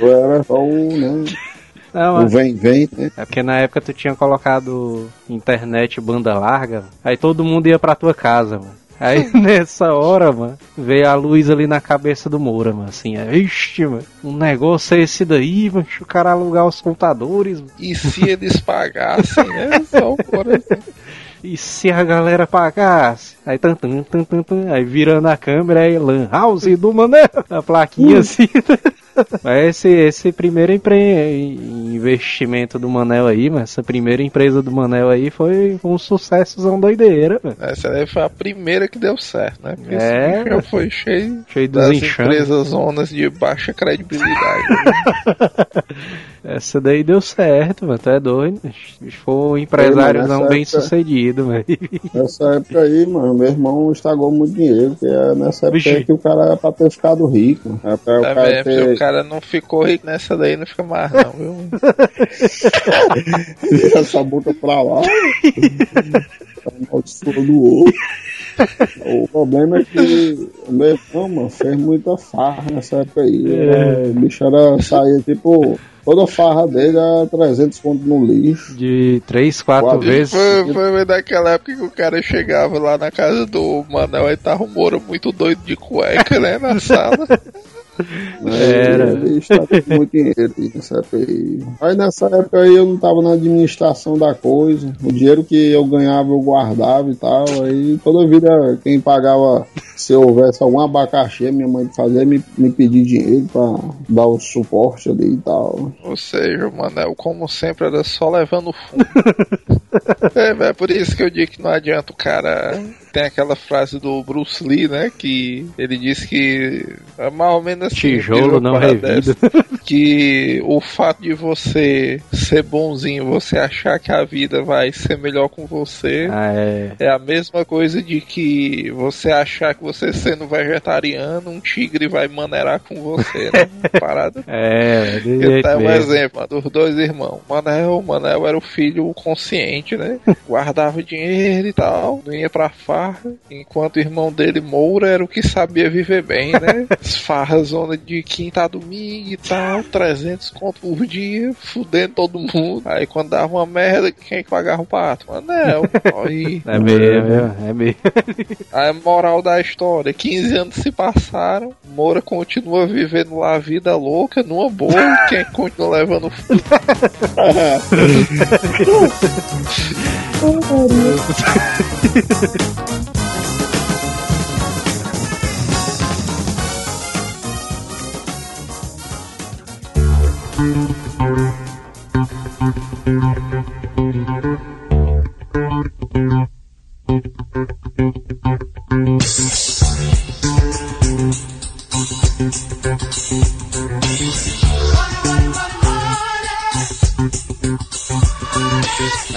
Speaker 2: Eu era só o, né?
Speaker 1: Não,
Speaker 2: O
Speaker 1: mas-
Speaker 2: vem, vem, né?
Speaker 1: É porque na época tu tinha colocado internet banda larga, aí todo mundo ia pra tua casa, mano. Aí nessa hora, mano, veio a luz ali na cabeça do Moura, mano, assim, é, ixi, mano, um negócio é esse daí, mano, deixa o cara alugar os computadores, mano.
Speaker 4: E se eles pagassem, né? Só o.
Speaker 1: E se a galera pagasse? Aí tan, tan, tan, tan, tan, aí virando a câmera, aí Lan House do Manel, a plaquinha assim. Mas esse, esse primeiro empre... investimento do Manel aí, mas essa primeira empresa do Manel aí foi um sucessozão doideira, mano.
Speaker 4: Essa aí foi a primeira que deu certo, né? Porque
Speaker 1: É.
Speaker 4: já foi cheio,
Speaker 1: Cheio
Speaker 4: das
Speaker 1: enxames.
Speaker 4: empresas zonas de baixa credibilidade. né?
Speaker 1: Essa daí deu certo, mano, tu é doido. Foi um empresário não bem
Speaker 2: essa
Speaker 1: sucedido, velho.
Speaker 2: Nessa época aí, mano, meu irmão estragou muito dinheiro, porque é nessa época
Speaker 1: Vixe.
Speaker 2: que o cara era pra ter ficado rico. Era pra o
Speaker 4: Tá
Speaker 2: cara
Speaker 4: vendo? Se
Speaker 2: ter
Speaker 4: o cara não ficou rico nessa daí, não fica mais, não, viu?
Speaker 2: Essa boca pra lá. Tá amaldiçoando do outro. O problema é que o meu irmão, mano, fez muita farra nessa época aí. Era- O bicho era sair tipo. Toda farra dele era 300 pontos no lixo.
Speaker 1: De três, quatro
Speaker 2: Quatro.
Speaker 1: vezes.
Speaker 4: Foi, foi daquela época que o cara chegava lá na casa do Manel e tava o Moura muito doido de cueca, né? Na sala.
Speaker 1: Era.
Speaker 2: Ele está com muito dinheiro aí nessa época aí. Aí nessa época aí eu não tava na administração da coisa. O dinheiro que eu ganhava eu guardava e tal. Aí toda vida quem pagava, se houvesse algum abacaxi, minha mãe fazia me, me pedir dinheiro pra dar o suporte ali e tal.
Speaker 4: Ou seja, o Manel, como sempre, era só levando fundo. é, é por isso que eu digo que não adianta o cara. Tem aquela frase do Bruce Lee, né? Que ele disse que é mais ou menos assim.
Speaker 1: Tijolo não
Speaker 4: dessa, Que o fato de você ser bonzinho, você achar que a vida vai ser melhor com você,
Speaker 1: Ah, é.
Speaker 4: é a mesma coisa de que você achar que você sendo vegetariano, um tigre vai maneirar com você, né? Parada.
Speaker 1: É, é, de
Speaker 4: tenho um
Speaker 1: mesmo.
Speaker 4: exemplo dos dois irmãos. Manel, Manel era o filho consciente, né? Guardava dinheiro e tal, não ia pra farra. Enquanto o irmão dele, Moura, era o que sabia viver bem, né? Farra, zona de quinta a domingo e tal, 300 conto por dia, fudendo todo mundo. Aí quando dava uma merda, quem é que pagava o pato? Manel. Aí,
Speaker 1: É mesmo, é mesmo.
Speaker 4: a moral da história, 15 anos se passaram, Moura continua vivendo lá a vida louca, numa boa, e quem continua levando fundo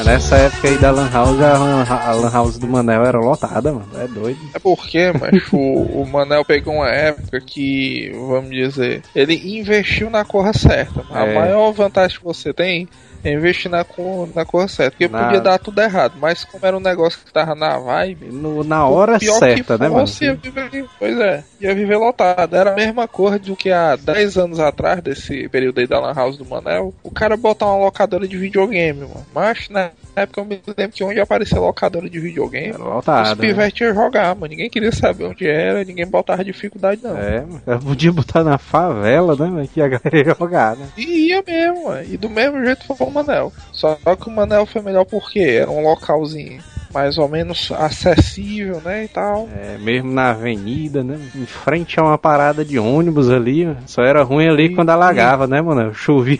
Speaker 1: Nessa época aí da Lan House, a Lan, a House do Manel era lotada, mano. É doido.
Speaker 4: É porque, mas o, o Manel pegou uma época que, vamos dizer, ele investiu na cor certa. A
Speaker 1: É.
Speaker 4: maior vantagem que você tem é investir na cor, na cor certa. Porque
Speaker 1: Na-
Speaker 4: podia dar tudo errado, mas como era um negócio que tava na vibe.
Speaker 1: No- na hora certa, né, mano?
Speaker 4: ia viver, pois é, ia viver lotado. Era a mesma cor do que há 10 anos atrás, desse período aí da Lan House do Manel, o cara botar uma locadora de videogame, mano. Mas na época eu me lembro que onde aparecia locadora de videogame,
Speaker 1: Era
Speaker 4: os
Speaker 1: lotada. né?
Speaker 4: jogar, mano. Ninguém queria saber onde era, ninguém botava dificuldade, não.
Speaker 1: É, podia botar na favela, né, mano? Que a galera ia jogar, né?
Speaker 4: E ia mesmo, mano. E do mesmo jeito foi o Manel. Só que o Manel foi melhor porque era um localzinho mais ou menos acessível, né, e tal.
Speaker 1: É, mesmo na avenida, né? Em frente a uma parada de ônibus ali. Só era ruim ali quando alagava, né, mano? Chovia.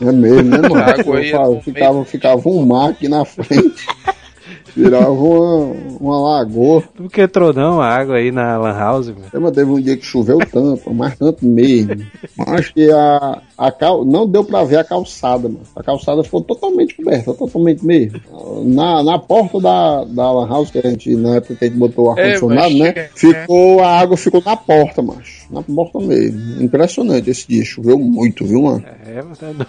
Speaker 2: É mesmo, né, mano?
Speaker 4: Água no
Speaker 2: ficava, ficava um mar aqui na frente. Virava uma, uma lagoa.
Speaker 1: Tudo que entrou não, a água aí na Lan House, mano.
Speaker 2: Lembra, teve um dia que choveu tanto, mas tanto mesmo. Acho que a, a cal... não deu pra ver a calçada, mano. A calçada ficou totalmente coberta, totalmente mesmo. Na, na porta da, da Lan House, que a gente, na época que a gente botou o ar-condicionado,
Speaker 4: mas
Speaker 2: né?
Speaker 4: chega-
Speaker 2: Ficou, a água ficou na porta, macho. Na porta mesmo. Impressionante esse dia, choveu muito, viu, mano?
Speaker 1: É, mas é doido.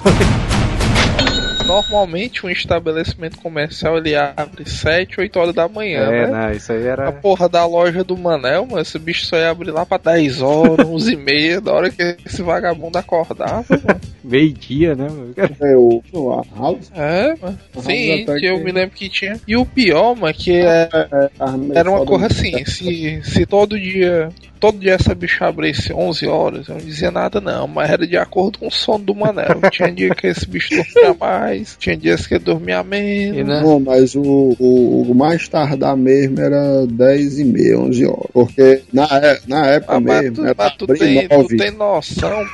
Speaker 4: Normalmente um estabelecimento comercial ele abre 7, 8 horas da manhã,
Speaker 1: É,
Speaker 4: né?
Speaker 1: não, isso aí
Speaker 4: A
Speaker 1: era.
Speaker 4: porra da loja do Manel, mano, esse bicho só ia abrir lá pra 10 horas, 11 e meia, da hora que esse vagabundo acordava, mano.
Speaker 1: Meio-dia, né? mano?
Speaker 2: É o, o a House.
Speaker 4: É, mano. Sim,
Speaker 2: até
Speaker 4: que eu me lembro que tinha. E o pior, mano, que é, era uma coisa assim, se, se todo dia. Todo dia essa bicha abrisse 11 horas, eu não dizia nada não, mas era de acordo com o sono do Manel. Tinha dia que esse bicho dormia mais, tinha dias que dormia menos.
Speaker 1: E, né?
Speaker 2: Não, mas o, o, o mais tardar mesmo era 10 e meia, 11 horas. Porque na, na época
Speaker 4: Ah, mas
Speaker 2: mesmo
Speaker 4: tu,
Speaker 2: era
Speaker 4: mas tu tem, tu
Speaker 2: nove.
Speaker 4: tem noção?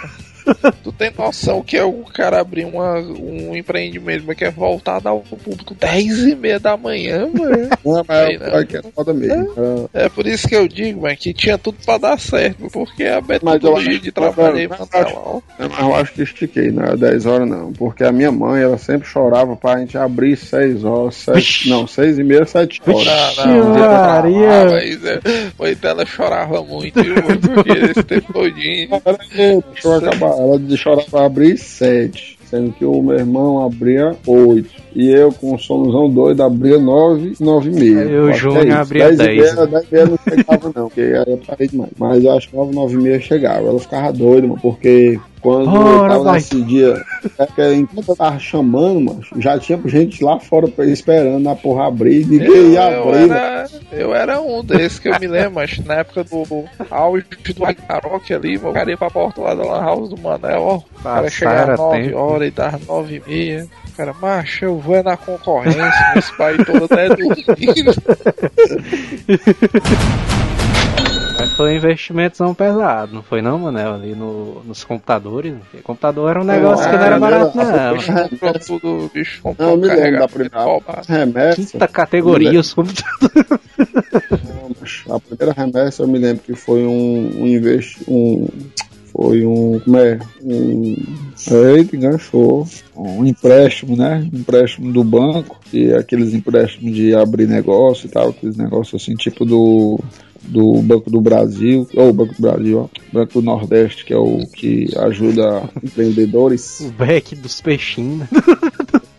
Speaker 4: Tu tem noção que é o cara abrir uma, um empreendimento que é voltado ao público 10 e meia da manhã, mano.
Speaker 2: Não, mas que foda mesmo. Era-
Speaker 4: É por isso que eu digo, mano, que tinha tudo pra dar certo, porque a
Speaker 2: Mas eu
Speaker 4: metodologia de trabalho aí
Speaker 2: mas eu
Speaker 4: manual.
Speaker 2: É, Mas eu acho que estiquei, não era 10 horas não. Porque a minha mãe, ela sempre chorava pra gente abrir 6 horas, 7,
Speaker 1: Vixe.
Speaker 2: não, 6 e meia, 7 horas.
Speaker 4: Não, não,
Speaker 1: Maria.
Speaker 4: ah, mas, é, mas ela chorava muito, viu, mano, porque esse tempo todinho.
Speaker 2: Era, deixa eu acabar. Ela chorava pra abrir 7. sendo que o meu irmão abria 8. E eu, com o somozão doido, abria 9, 9 e meia. É
Speaker 1: Júnior
Speaker 2: isso.
Speaker 1: abria
Speaker 2: 10 e
Speaker 1: 10,
Speaker 2: meia, 10 e meia não chegava não, porque aí eu parei demais. Mas eu acho que 9, 9 e meia chegava. Ela ficava doida, mano, porque quando eu
Speaker 1: Ora,
Speaker 2: tava
Speaker 1: vai.
Speaker 2: nesse dia, é que enquanto eu tava chamando, mano, já tinha gente lá fora esperando a porra abrir,
Speaker 4: Eu,
Speaker 2: ninguém ia
Speaker 4: eu
Speaker 2: abrir, mano.
Speaker 4: era, eu era um desses que eu me lembro, mas na época do auge do Ragnarok ali, meu, o cara ia pra porta lá da Lan House do Manel, ó. O cara chegava às 9
Speaker 1: tempo.
Speaker 4: horas e dava 9 e meia. O cara, macho, eu vou é na concorrência, nesse país todo até dormindo.
Speaker 1: Foi um investimentozão pesado, não foi não, Manel? Ali no, nos computadores. Porque computador era um negócio que não era
Speaker 2: Ah,
Speaker 1: barato, não.
Speaker 4: Comprou tudo, bicho
Speaker 2: Não,
Speaker 4: comprou
Speaker 2: eu me lembro da primeira remessa.
Speaker 1: Quinta categoria, os computadores.
Speaker 2: A primeira remessa eu me lembro que foi um, um investi um foi um como é um eita, enganchou um empréstimo né um empréstimo do banco e aqueles empréstimos de abrir negócio e tal aqueles negócios assim tipo do do Banco do Brasil, ou Banco do Brasil, ó, Banco do Nordeste, que é o que ajuda empreendedores.
Speaker 1: O back dos peixinhos. né?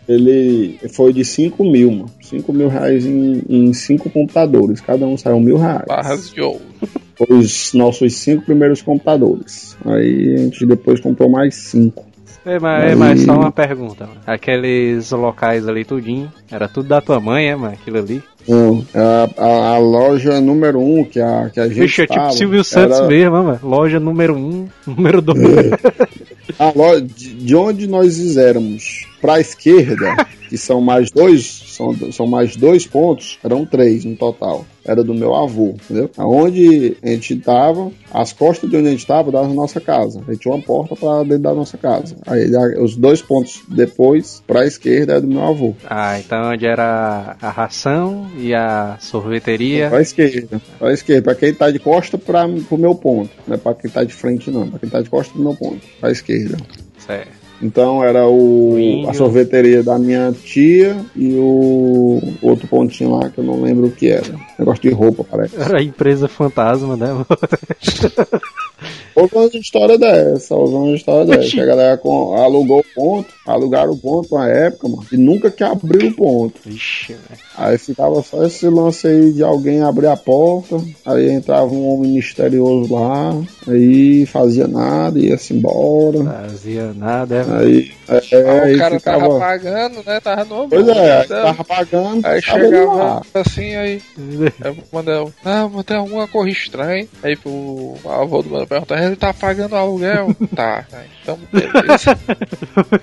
Speaker 2: Ele foi de 5 mil, mano. 5 mil reais em, em cinco computadores. Cada um saiu mil reais.
Speaker 4: Barras de ouro.
Speaker 2: Os nossos cinco primeiros computadores. Aí a gente depois comprou mais cinco.
Speaker 1: É, mas, é, mas só uma pergunta, mano. Aqueles locais ali tudinho, era tudo da tua mãe, é, mano? Aquilo ali.
Speaker 2: Não, a, a- a loja número um que a, que a gente
Speaker 1: Vixe, é tipo Silvio Santos
Speaker 2: era
Speaker 1: mesmo, mano. Loja número 1, um, número 2.
Speaker 2: a loja de, de onde nós éramos pra esquerda, que são mais dois, são, são mais dois pontos, eram três no total. Era do meu avô, entendeu? Aonde a gente tava, as costas de onde a gente tava, dava na nossa casa. Aí tinha uma porta pra dentro da nossa casa. Aí a- os dois pontos depois, pra esquerda, é do meu avô.
Speaker 1: ah, então onde era a ração e a sorveteria.
Speaker 2: Pra esquerda. Pra esquerda. Pra quem tá de costa pra, pro meu ponto. Não é pra quem tá de frente, não. Pra quem tá de costa pro meu ponto. Pra esquerda.
Speaker 1: Certo.
Speaker 2: Então era o, a sorveteria da minha tia e o outro pontinho lá que eu não lembro o que era. Negócio de roupa, parece.
Speaker 1: Era a empresa fantasma, né?
Speaker 2: Houve uma história dessa, houve uma história dessa. A galera com- alugou o ponto, alugaram o ponto uma época, mano, e nunca que abriu o ponto.
Speaker 1: Velho.
Speaker 2: Aí ficava só esse lance aí de alguém abrir a porta, aí entrava um homem misterioso lá, aí fazia nada, ia-se embora.
Speaker 1: Fazia nada, é, mano.
Speaker 2: Aí, é,
Speaker 4: Ah,
Speaker 2: aí
Speaker 4: o cara tava
Speaker 2: ficava.
Speaker 4: pagando, né? Tava no
Speaker 2: Pois é,
Speaker 4: então,
Speaker 2: tava pagando,
Speaker 4: Aí
Speaker 2: tava
Speaker 4: chegava assim, aí. Aí o Manel, ah, mas tem alguma coisa estranha. Aí o avô do Manel perguntou, ele tá pagando aluguel? tá, então beleza.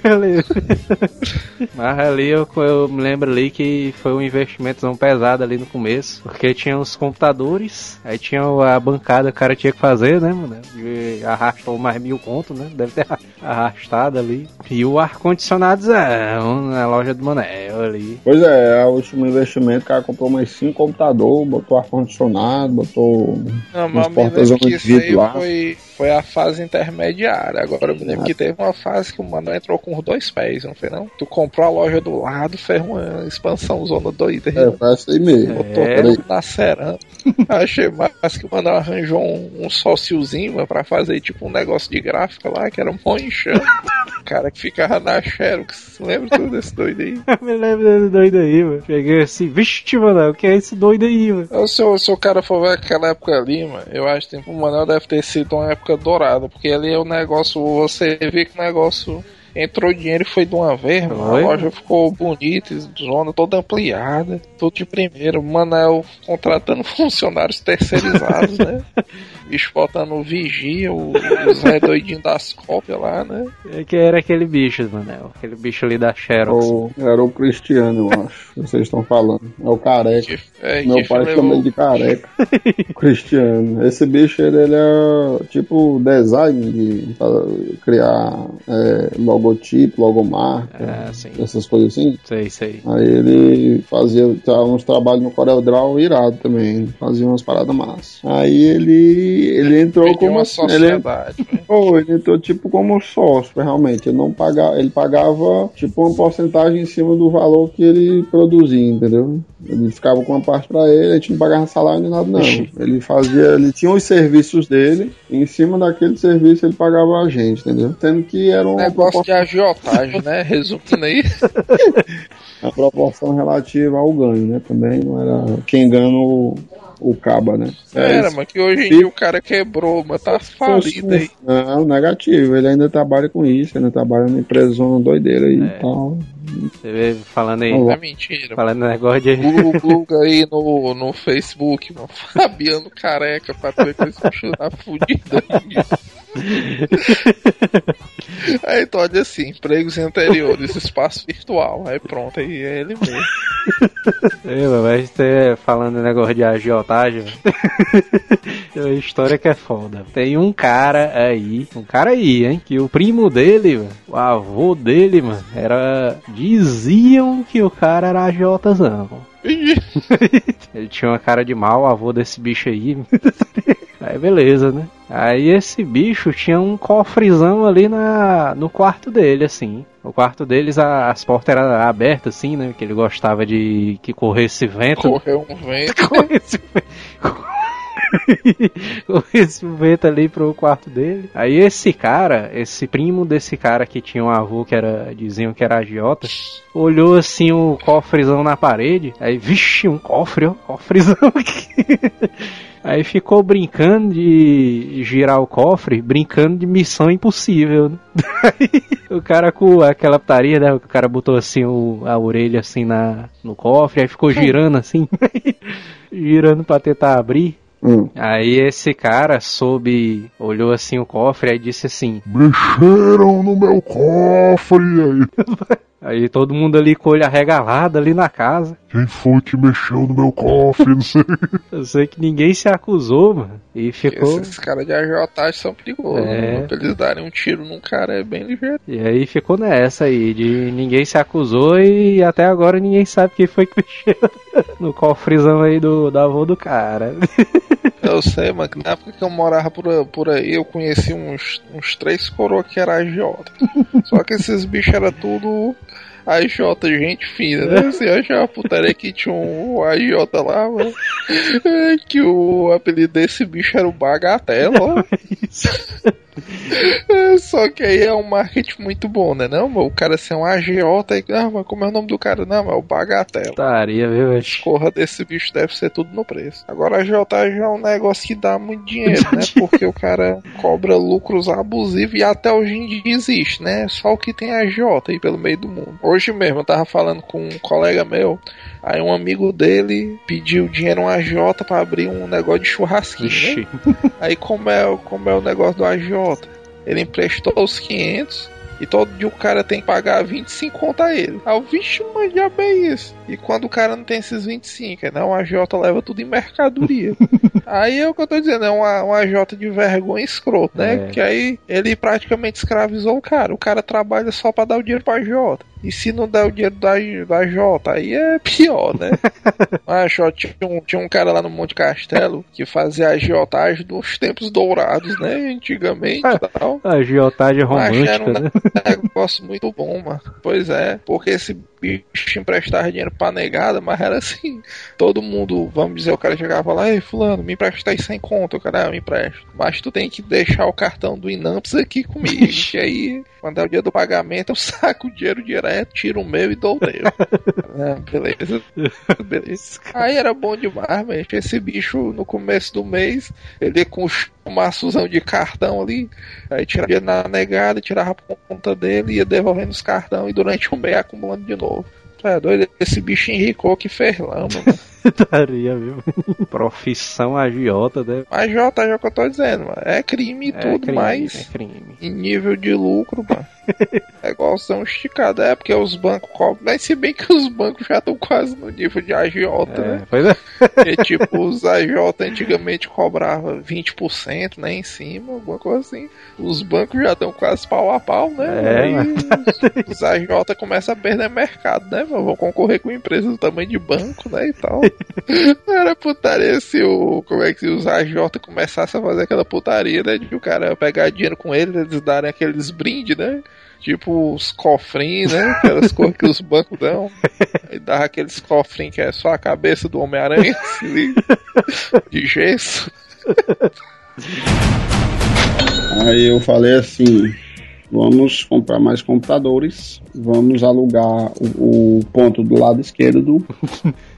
Speaker 1: Beleza. Mas ali eu, eu me lembro ali que foi um investimentozão pesado ali no começo. Porque tinha os computadores, aí tinha a bancada que o cara tinha que fazer, né, mano? E arrastou mais mil conto, né? Deve ter arrastado ali. E o ar-condicionado na loja do Manel ali.
Speaker 2: Pois é, é o último investimento, o cara comprou mais cinco computadores, botou ar-condicionado, botou
Speaker 4: Não, mas eu
Speaker 2: portas
Speaker 4: que isso aí
Speaker 2: lá.
Speaker 4: foi, foi a fase intermediária. Agora eu me lembro que teve uma fase que o Manel entrou com os dois pés, não foi não? Tu comprou a loja do lado, fez uma expansão zona doida.
Speaker 2: É, essa aí mesmo.
Speaker 4: Botou
Speaker 1: É.
Speaker 4: tudo na cerâmica. Achei mais que o Manel arranjou um, um sóciozinho mano, pra fazer tipo um negócio de gráfica lá, que era um monchão. O cara que ficava na Xerox. Lembra tudo desse doido aí?
Speaker 1: Eu me lembro desse doido aí, mano. Cheguei assim, vixe, Manel, o que é esse doido aí, mano?
Speaker 4: Eu, se, o- se o cara for ver aquela época ali, mano, eu acho que o Manel deve ter sido uma época dourada, porque ali é o negócio, você vê que o negócio entrou dinheiro e foi de uma vez, mano. A loja ficou bonita, zona toda ampliada, tudo de primeiro. O Manel contratando funcionários terceirizados, né? Bicho botando vigia, o, o Zé doidinho das cópias lá, né?
Speaker 1: É que era aquele bicho, Manel. Aquele bicho ali da Xerox.
Speaker 2: O- era o Cristiano, eu acho. que Vocês estão falando. É o careca.
Speaker 4: É,
Speaker 2: Meu pai
Speaker 4: levou-
Speaker 2: chama ele de careca. O Cristiano. Esse bicho, ele, ele é tipo design de pra criar é, logotipo, logomarca,
Speaker 1: É, sim.
Speaker 2: essas coisas assim.
Speaker 1: Sei, sei.
Speaker 2: Aí ele fazia tá, uns trabalhos no CorelDRAW irado também. Fazia umas paradas massas. Aí ele, ele entrou
Speaker 4: Pediu
Speaker 2: como
Speaker 4: uma
Speaker 2: assim, ele,
Speaker 4: sociedade. né?
Speaker 2: Pô, ele entrou tipo como sócio, realmente. Ele não pagava, ele pagava tipo uma porcentagem em cima do valor que ele produzia, entendeu? Ele ficava com uma parte pra ele, a gente não pagava salário nem nada, não. Ele fazia, ele tinha os serviços dele, e em cima daquele serviço ele pagava a gente, entendeu? Sendo que era
Speaker 4: O
Speaker 2: uma
Speaker 4: negócio de agiotagem, né? Resumindo aí.
Speaker 2: A proporção relativa ao ganho, né? Também não era quem ganha o, o caba, né?
Speaker 4: Era,
Speaker 2: isso.
Speaker 4: mas que hoje em dia o cara quebrou, mas tá falido aí.
Speaker 2: Não, negativo. Ele ainda trabalha com isso, ainda trabalha numa empresa zona doideira aí
Speaker 1: É.
Speaker 2: e tal.
Speaker 1: Você vê falando aí.
Speaker 2: Não,
Speaker 4: É mentira.
Speaker 1: Falando negócio de.
Speaker 4: Google, Google aí no, no Facebook, mano. Fabiano Careca, pra tu ver que esse bicho tá fudido aí. Tu olha assim, empregos anteriores, espaço virtual. Aí pronto, aí é ele mesmo.
Speaker 1: Ei, mas você falando negócio de agiotagem. Tem uma história que é foda. Tem um cara aí, um cara aí, hein, que o primo dele, mano, o avô dele, mano, era. Diziam que o cara era agiotazão. Ele tinha uma cara de mal, o avô desse bicho aí. Aí beleza, né? Aí esse bicho tinha um cofrezão ali na, no quarto dele, assim. O quarto deles, a- as portas eram abertas, assim, né? Que ele gostava de que corresse vento.
Speaker 4: Correu um vento.
Speaker 1: Corresse corresse o vento ali pro quarto dele. Aí esse cara, esse primo desse cara que tinha um avô que era, diziam que era agiota, olhou assim o cofrezão na parede. Aí, vixe, um cofre, ó, cofrezão aqui. Aí ficou brincando de girar o cofre, brincando de missão impossível. né? O cara com aquela putaria, né? O cara botou assim o- a orelha assim na, no cofre, aí ficou girando assim, girando pra tentar abrir.
Speaker 2: Hum.
Speaker 1: Aí esse cara soube, olhou assim o cofre aí disse assim.
Speaker 5: Mexeram no meu cofre aí.
Speaker 1: Aí todo mundo ali com o olho arregalado ali na casa.
Speaker 5: Quem foi que mexeu no meu cofre? Não sei.
Speaker 1: Eu sei que ninguém se acusou, mano. E ficou.
Speaker 4: Esses caras de agiotagem são perigosos.
Speaker 1: É.
Speaker 4: mano. Pra eles darem um tiro num cara é bem ligeiro.
Speaker 1: E aí ficou nessa aí, de ninguém se acusou e até agora ninguém sabe quem foi que mexeu no cofrezão aí do, do avô do cara.
Speaker 4: Eu sei, mano, na época que eu morava por, por aí, eu conheci uns, uns três coroas que eram agiota. Só que esses bichos eram tudo agiota, gente fina, né? Você achava putaria que tinha um agiota lá, mano. É, Que o apelido desse bicho era o Bagatela, ó. É, Só que aí é um marketing muito bom, né? Não, o cara ser um agiota e. Ah, mas como é o nome do cara? Não, é o Bagatela.
Speaker 1: Putaria, viu, velho?
Speaker 4: Corra desse bicho deve ser tudo no preço. Agora a agiotagem é um negócio que dá muito dinheiro, né? Porque o cara cobra lucros abusivos e até hoje em dia existe, né? Só o que tem agiota aí pelo meio do mundo. Hoje mesmo eu tava falando com um colega meu, aí um amigo dele pediu dinheiro a um agiota pra abrir um negócio de churrasquinho, né? Aí como é, como é o negócio do agiota? Ele emprestou os 500 e todo dia o cara tem que pagar 25 conto a ele. Aí eu, vixe, mano, diabo é isso? E quando o cara não tem esses 25, né? O agiota leva tudo em mercadoria. aí é o que eu tô dizendo, é uma, um agiota de vergonha escroto, né?
Speaker 1: É.
Speaker 4: Que aí ele praticamente escravizou o cara. O cara trabalha só pra dar o dinheiro pro agiota. E se não der o dinheiro da, da Jota, aí é pior, né? Mas ó, tinha, um, tinha um cara lá no Monte Castelo que fazia agiotagem dos tempos dourados, né? Antigamente e tal.
Speaker 1: Agiotagem
Speaker 4: Mas era
Speaker 1: romântica,
Speaker 4: um
Speaker 1: né?
Speaker 4: negócio muito bom, mano. Pois é, porque esse bicho emprestava dinheiro pra negada, mas era assim. Todo mundo, vamos dizer, o cara chegava lá, ei, fulano, me empresta aí 100 conto. O cara, ah, me empresta. Mas tu tem que deixar o cartão do Inamps aqui comigo. que aí, quando é o dia do pagamento, eu saco o dinheiro direto, tiro o meu e dou o teu. Ah, beleza. Beleza. Aí era bom demais, mas esse bicho, no começo do mês, ele ia com um maçozão de cartão ali, aí tirava na negada, tirava a ponta dele, ia devolvendo os cartão e durante um mês acumulando de novo. É doido, esse bicho enricou que.
Speaker 1: Putaria, viu? Profissão agiota, né?
Speaker 4: Mas Jota, é o que eu tô dizendo, mano. É crime e
Speaker 1: É
Speaker 4: tudo,
Speaker 1: crime,
Speaker 4: mas
Speaker 1: é crime.
Speaker 4: em nível de lucro, mano. É igual são esticado, é porque os bancos cobram. Mas se bem que os bancos já estão quase no nível de agiota,
Speaker 1: É,
Speaker 4: né?
Speaker 1: pois é.
Speaker 4: Porque, tipo, os agiota antigamente cobrava 20%, né, em cima, alguma coisa assim. Os bancos já estão quase pau a pau, né?
Speaker 1: É,
Speaker 4: Aí
Speaker 1: mano.
Speaker 4: os, os agiota começam a perder mercado, né? Vão concorrer com empresas do tamanho de banco, né, e tal. Era putaria se o... Como é que se os agiota começassem a fazer aquela putaria, né, de o cara pegar dinheiro com eles, eles darem aqueles brindes, né? Tipo os cofrinhos, né? Aquelas coisas que os bancos dão. E dava aqueles cofrinhos que é só a cabeça do Homem-Aranha, assim, de gesso.
Speaker 2: Aí eu falei assim, vamos comprar mais computadores, vamos alugar o, o ponto do lado esquerdo.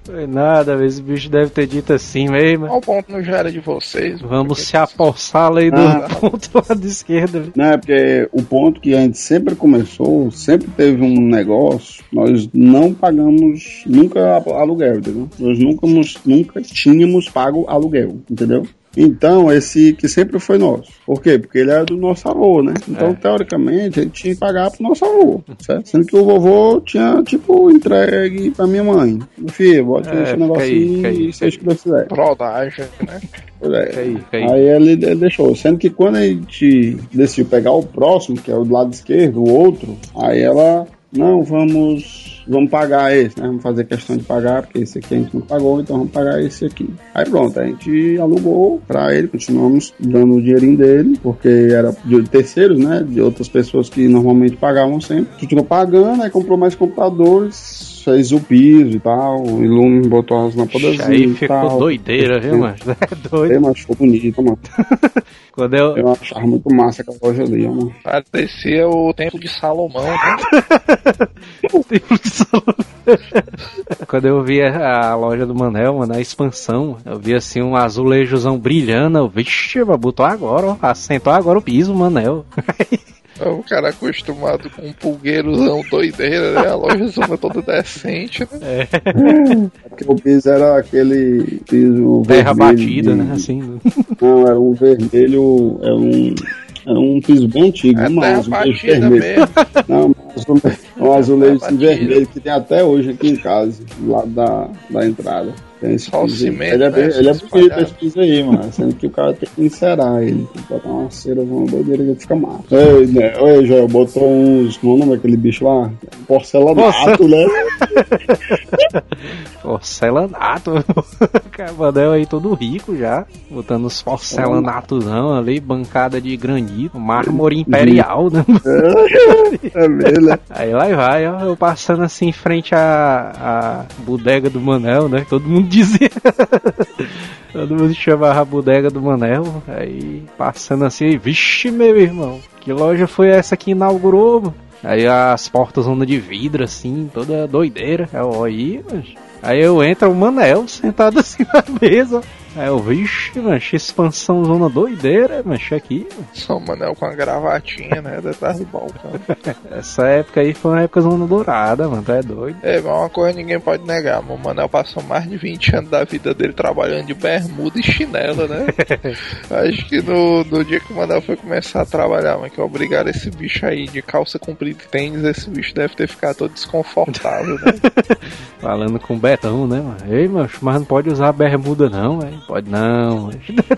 Speaker 1: Foi nada, esse bicho deve ter dito assim mesmo.
Speaker 4: Qual ponto não já era de vocês?
Speaker 1: Vamos se apossar ali do
Speaker 2: Ah.
Speaker 1: ponto do lado esquerdo.
Speaker 2: Não, é porque o ponto que a gente sempre começou, sempre teve um negócio, nós não pagamos nunca aluguel, entendeu? Nós nunca, nunca tínhamos pago aluguel, entendeu? Então, esse que sempre foi nosso. Por quê? Porque ele era do nosso avô, né? Então,
Speaker 1: É.
Speaker 2: teoricamente, a gente tinha que pagar pro nosso avô, certo? Sendo que o vovô tinha, tipo, entregue pra minha mãe. Meu filho, bote
Speaker 1: É,
Speaker 2: esse
Speaker 1: fica aí,
Speaker 2: e seja o que quiser.
Speaker 4: Brodagem, né?
Speaker 2: Pois é.
Speaker 1: Fica aí, fica aí.
Speaker 2: Aí ele, ele deixou. Sendo que quando a gente decidiu pegar o próximo, que é o do lado esquerdo, o outro, aí ela, não, vamos. Vamos pagar esse, né? Vamos fazer questão de pagar, porque esse aqui a gente não pagou, então vamos pagar esse aqui. Aí pronto, a gente alugou pra ele, continuamos dando o dinheirinho dele, porque era de terceiros, né? De outras pessoas que normalmente pagavam sempre. Continuou pagando, aí comprou mais computadores, fez o piso e tal, o Ilume botou as lâmpadas
Speaker 1: Aí
Speaker 2: e
Speaker 1: ficou
Speaker 2: tal.
Speaker 1: doideira, viu, mano? É doido.
Speaker 2: É, mas ficou bonito, mano.
Speaker 1: Quando eu,
Speaker 2: Eu achava muito massa aquela loja ali, ó, mano.
Speaker 4: Parecia o templo de Salomão, né?
Speaker 1: Quando eu vi a, loja do Manel, mano, a expansão, eu vi assim um azulejozão brilhando, eu, vixe, botou agora, ó, assentou agora o piso, Manel.
Speaker 4: O cara acostumado com um pulgueirozão doideira, né? A loja zona toda decente, né?
Speaker 2: Porque o piso era aquele piso
Speaker 1: Terra
Speaker 2: vermelho
Speaker 1: batida,
Speaker 2: de-
Speaker 1: né, assim.
Speaker 2: Não, era um vermelho, era um, era um piso bem antigo,
Speaker 4: É
Speaker 2: um
Speaker 4: terra
Speaker 2: azulejo vermelho.
Speaker 4: mesmo.
Speaker 2: Não, um azule- um azulejo vermelho que tem até hoje aqui em casa, do lado da, da entrada. Tem esse
Speaker 4: Só o cimento,
Speaker 2: ele é,
Speaker 4: né,
Speaker 2: bem- ele é bonito esse piso aí, mano. Sendo que o cara tem que encerar ele. Tem que botar uma cera, uma doideira que fica massa. Ei, né? Oi, Joel, botou uns. Como é o nome daquele bicho lá? Porcelanato, né?
Speaker 1: Porcelanato. O Manel aí todo rico já, botando os porcelanatozão ali, bancada de granito, mármore imperial, né?
Speaker 2: É mesmo, né?
Speaker 1: Aí lá vai, ó, eu passando assim em frente à, à bodega do Manel, né? Todo mundo dizia. Todo mundo chamava a bodega do Manel. Aí passando assim, vixe, meu irmão, que loja foi essa que inaugurou? mano?" Aí as portas onda de vidro, assim, toda doideira. Eu, aí. Aí eu entro, o Manel sentado assim na mesa. Aí eu, vixe, mancha, expansão zona doideira, mancha aqui. mano."
Speaker 4: Só o Manel com a gravatinha, né? Detrás do balcão.
Speaker 1: Essa época aí foi uma época zona dourada, mano, tu é doido.
Speaker 4: É, mas uma coisa ninguém pode negar, o Manel passou mais de 20 anos da vida dele trabalhando de bermuda e chinela, né? Acho que no, no dia que o Manel foi começar a trabalhar, mas que obrigaram esse bicho aí de calça comprida e tênis, esse bicho deve ter ficado todo desconfortável, né?
Speaker 1: Falando com o Betão, né, mano? Ei, mano, mas não pode usar bermuda não, velho. Pode não.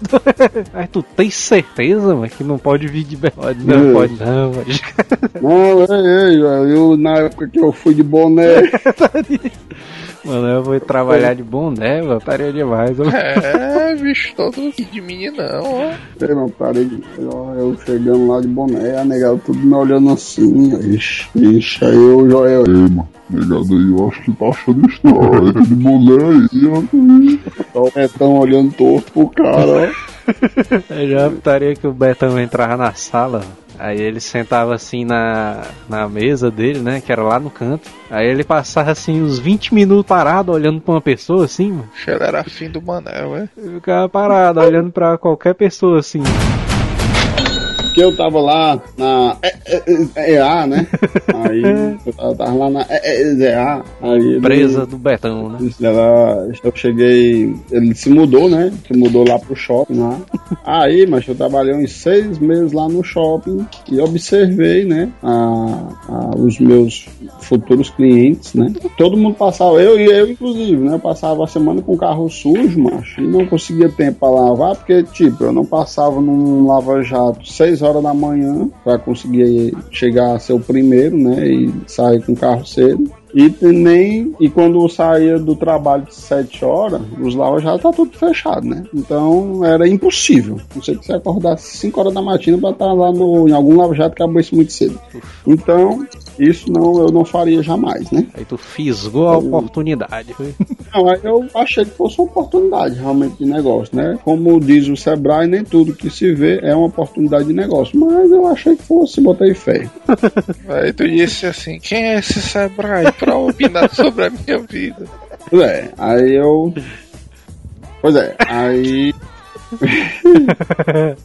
Speaker 1: Mas tu tem certeza, mano, que não pode vir de? Pode não,
Speaker 2: Hum.
Speaker 1: pode não, mano.
Speaker 2: Não, ei, Joel, eu, na época que eu fui de boné.
Speaker 1: Mano, eu vou trabalhar de boné, mano. Estaria demais, mano.
Speaker 4: É, bicho, todo de meninão, ó.
Speaker 2: Ei, meu, parei de. Eu, eu chegando lá de boné, a negada tudo me olhando assim. Ixi, ixi, aí o Joel.
Speaker 5: Ei, mano, negado aí, eu acho que tá achando estranho. De boné aí, ó.
Speaker 2: O Betão olhando torto pro cara, ó.
Speaker 1: Eu já estaria que o Betão entrava na sala. Aí ele sentava assim na, na mesa dele, né? Que era lá no canto. Aí ele passava assim uns 20 minutos parado olhando pra uma pessoa assim, mano.
Speaker 4: Ele era afim do Manel, é.
Speaker 1: Ele ficava parado olhando pra qualquer pessoa assim.
Speaker 2: Porque eu tava lá na EA, né? Aí eu tava, lá na EA. Aí ele-
Speaker 1: Presa do Betão, né?
Speaker 2: Ela, eu cheguei. Ele se mudou, né? Se mudou lá pro shopping lá. Aí, mas eu trabalhei uns seis meses lá no shopping e observei, né? A, a- os meus futuros clientes, né? Todo mundo passava, eu e eu inclusive, né? Eu passava a semana com o carro sujo, macho, e não conseguia tempo pra lavar, porque, tipo, eu não passava num lava-jato seis horas da manhã pra conseguir chegar a ser o primeiro, né? E sair com o carro cedo. E nem. E quando eu saía do trabalho de 7 horas, os lavas já tá tudo fechado, né? Então era impossível. Não sei que você acordasse 5 horas da matina pra estar lá no, em algum lava-jato que abrisse muito cedo. Então, isso não, eu não faria jamais, né?
Speaker 1: Aí tu fisgou a oportunidade. foi?
Speaker 2: Não, aí eu achei que fosse uma oportunidade realmente de negócio, né? Como diz o Sebrae, nem tudo que se vê é uma oportunidade de negócio. Mas eu achei que fosse, botei fé.
Speaker 4: Aí tu disse assim: quem é esse Sebrae pra opinar sobre a minha vida?
Speaker 2: Pois é, aí eu. Pois é, aí.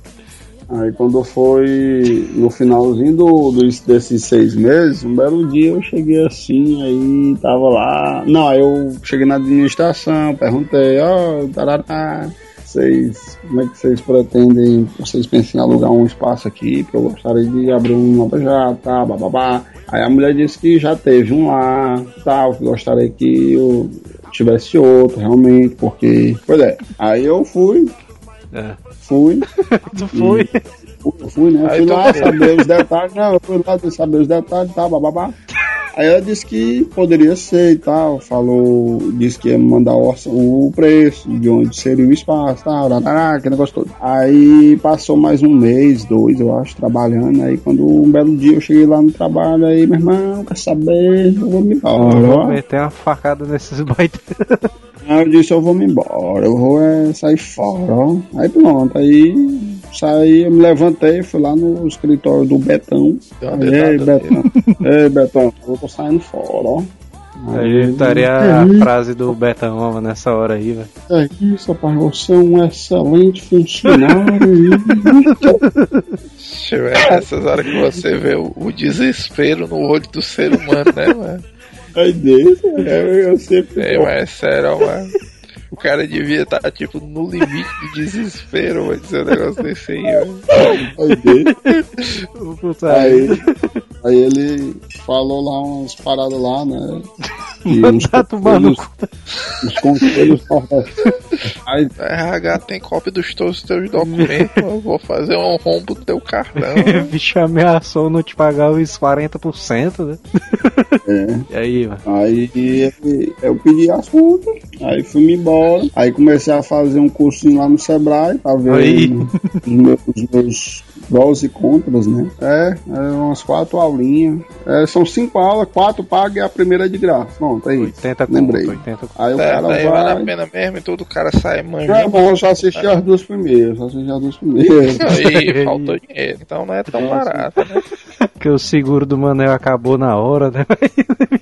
Speaker 2: aí quando foi no finalzinho do, dos- desses seis meses, um belo dia eu cheguei assim, aí tava lá. Não, aí eu cheguei na administração, perguntei, ó, tarará, vocês, como é que vocês pretendem, vocês pensam em alugar um espaço aqui, porque eu gostaria de abrir um nova já, tá, bababá. Aí a mulher disse que já teve um lá, tal, que gostaria que eu tivesse outro, realmente, porque. Pois é, aí eu fui,
Speaker 1: É.
Speaker 2: fui,
Speaker 1: Tu
Speaker 2: eu fui, né?
Speaker 4: Aí
Speaker 2: fui
Speaker 4: tu
Speaker 2: lá saber os detalhes, não, eu fui lá saber os detalhes, tá, bababá. Aí ela disse que poderia ser e tal, falou, disse que ia mandar o, preço, de onde seria o espaço, tal, tarará, aquele negócio todo. Aí passou mais um mês, dois, eu acho, trabalhando, aí quando um belo dia eu cheguei lá no trabalho, aí, meu irmão, quer saber, eu vou me embora.
Speaker 1: Vou
Speaker 2: ó.
Speaker 1: meter uma facada nesses baiteiros.
Speaker 2: Aí eu disse, eu vou me embora, eu vou é, sair fora, ó. Aí pronto, aí saí, eu me levantei, fui lá no escritório do Betão. Ei, Betão, ei, Betão, eu tô saindo fora, ó.
Speaker 1: Aí estaria a frase do Betão nessa hora aí, velho.
Speaker 2: É isso, rapaz, você é um excelente funcionário.
Speaker 4: Deixa eu ver, nessas horas que você vê o, o desespero no olho do ser humano, né, mano?
Speaker 2: Aí desse, é, eu sempre.
Speaker 4: É, mas é sério, mano. O cara devia estar, tipo, no limite do desespero, vai dizer um negócio desse aí, velho.
Speaker 2: Aí Aí, aí ele falou lá umas paradas lá, né? E uns
Speaker 1: Manda tomar no
Speaker 2: conselhos. Aí
Speaker 4: RH tem cópia dos todos os teus documentos, eu vou fazer um rombo do teu cartão.
Speaker 1: O bicho ameaçou não te pagar os 40%, né?
Speaker 2: É.
Speaker 1: E aí, mano?
Speaker 2: Aí eu pedi as contas, aí fui embora. Aí comecei a fazer um cursinho lá no Sebrae pra ver
Speaker 1: Aí.
Speaker 2: os meus, os meus prós e contras, né? É, é umas quatro aulinhas. É, são cinco aulas, quatro pagas e a primeira é de graça. É isso.
Speaker 1: 80 conto,
Speaker 2: Lembrei.
Speaker 1: 80 conto.
Speaker 2: Aí o
Speaker 4: É,
Speaker 2: cara
Speaker 4: daí vale a
Speaker 2: vai.
Speaker 4: pena mesmo e tudo, o cara sai
Speaker 2: Não,
Speaker 4: manjando.
Speaker 2: mas eu só assisti as duas primeiras, só assisti as duas primeiras.
Speaker 4: Aí faltou dinheiro, então não é tão barato, né?
Speaker 1: Porque o seguro do Manel acabou na hora, né?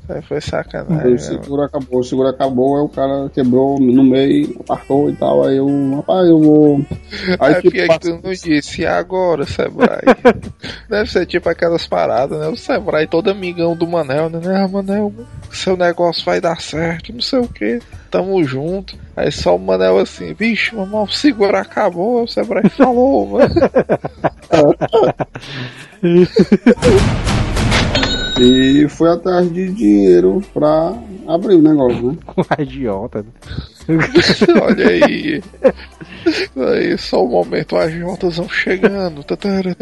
Speaker 4: Aí foi sacanagem.
Speaker 2: o
Speaker 4: né?
Speaker 2: seguro acabou, o seguro acabou, aí o cara quebrou no meio, apartou e tal, aí eu, rapaz, eu vou. Aí
Speaker 4: É
Speaker 2: tipo,
Speaker 4: que tu não disse, e agora, Sebrae? Deve ser tipo aquelas paradas, né? O Sebrae todo amigão do Manel, né? Ah, Manel, seu negócio vai dar certo, não sei o que. Tamo junto. Aí só o Manel assim, bicho, mamão, o seguro acabou, o Sebrae falou, mano.
Speaker 2: E fui atrás de dinheiro pra abrir o negócio, né?
Speaker 1: Com a idiota. né?
Speaker 4: Olha aí. Aí, só o momento, as juntas vão chegando. Tatarara.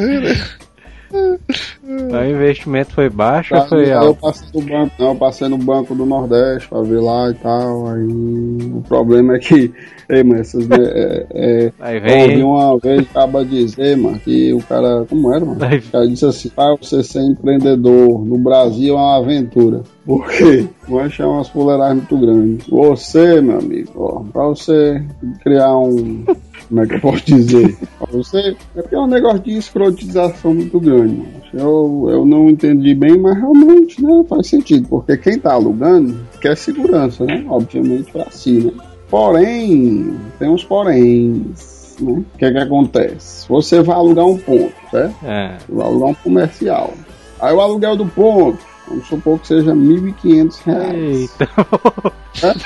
Speaker 1: O investimento foi baixo ou
Speaker 2: Aí
Speaker 1: foi
Speaker 2: eu
Speaker 1: alto?
Speaker 2: passei no banco, não, eu passei no banco do Nordeste pra ver lá e tal. Aí o problema é que, ei, mano, essas, é, é,
Speaker 1: Aí
Speaker 2: eu
Speaker 1: vem,
Speaker 2: ouvi
Speaker 1: hein?
Speaker 2: uma vez acaba dizer, mano, que o cara, como era, mano?
Speaker 1: Aí-
Speaker 2: O cara disse assim, para você ser empreendedor no Brasil é uma aventura. Por quê? Vai achar umas fuleiragens muito grandes. Você, meu amigo, ó, pra você criar um. Como é que eu posso dizer? Você. É é um negócio de escrotização muito grande. mano. Eu, eu não entendi bem, mas realmente né, faz sentido. Porque quem tá alugando quer segurança, né? Obviamente pra si, né? Porém, tem uns poréns. Né? O que é que acontece? Você vai alugar um ponto, certo?
Speaker 1: É.
Speaker 2: Você vai alugar um comercial. Aí o aluguel do ponto, vamos supor que seja 1.500 reais.
Speaker 1: Eita,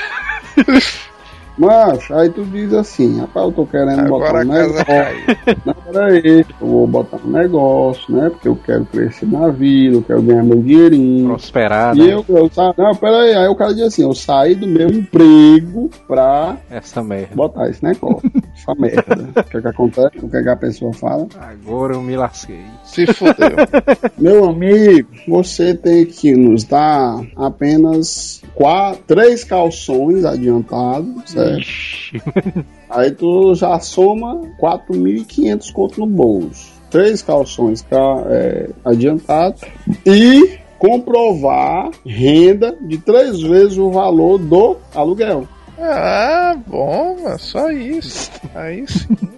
Speaker 2: Mas, aí tu diz assim, rapaz, eu tô querendo botar
Speaker 4: Agora
Speaker 2: um
Speaker 4: a casa
Speaker 2: negócio. Não, peraí, eu vou botar um negócio, né? Porque eu quero crescer na vida, eu quero ganhar meu dinheirinho.
Speaker 1: prosperar,
Speaker 2: E
Speaker 1: né?
Speaker 2: eu, eu sa... Não, peraí, aí o cara diz assim, eu saí do meu emprego pra
Speaker 1: Essa merda.
Speaker 2: botar esse negócio. essa merda. o que é que acontece? O que é que a pessoa fala?
Speaker 1: Agora eu me lasquei.
Speaker 4: Se fudeu.
Speaker 2: Meu amigo, você tem que nos dar apenas quatro, três calções adiantados, certo?
Speaker 1: Ixi.
Speaker 2: Aí tu já soma 4.500 conto no bolso. Três calções ca- é, adiantados e comprovar renda de três vezes o valor do aluguel.
Speaker 4: Ah, bom, mas só isso. Aí sim.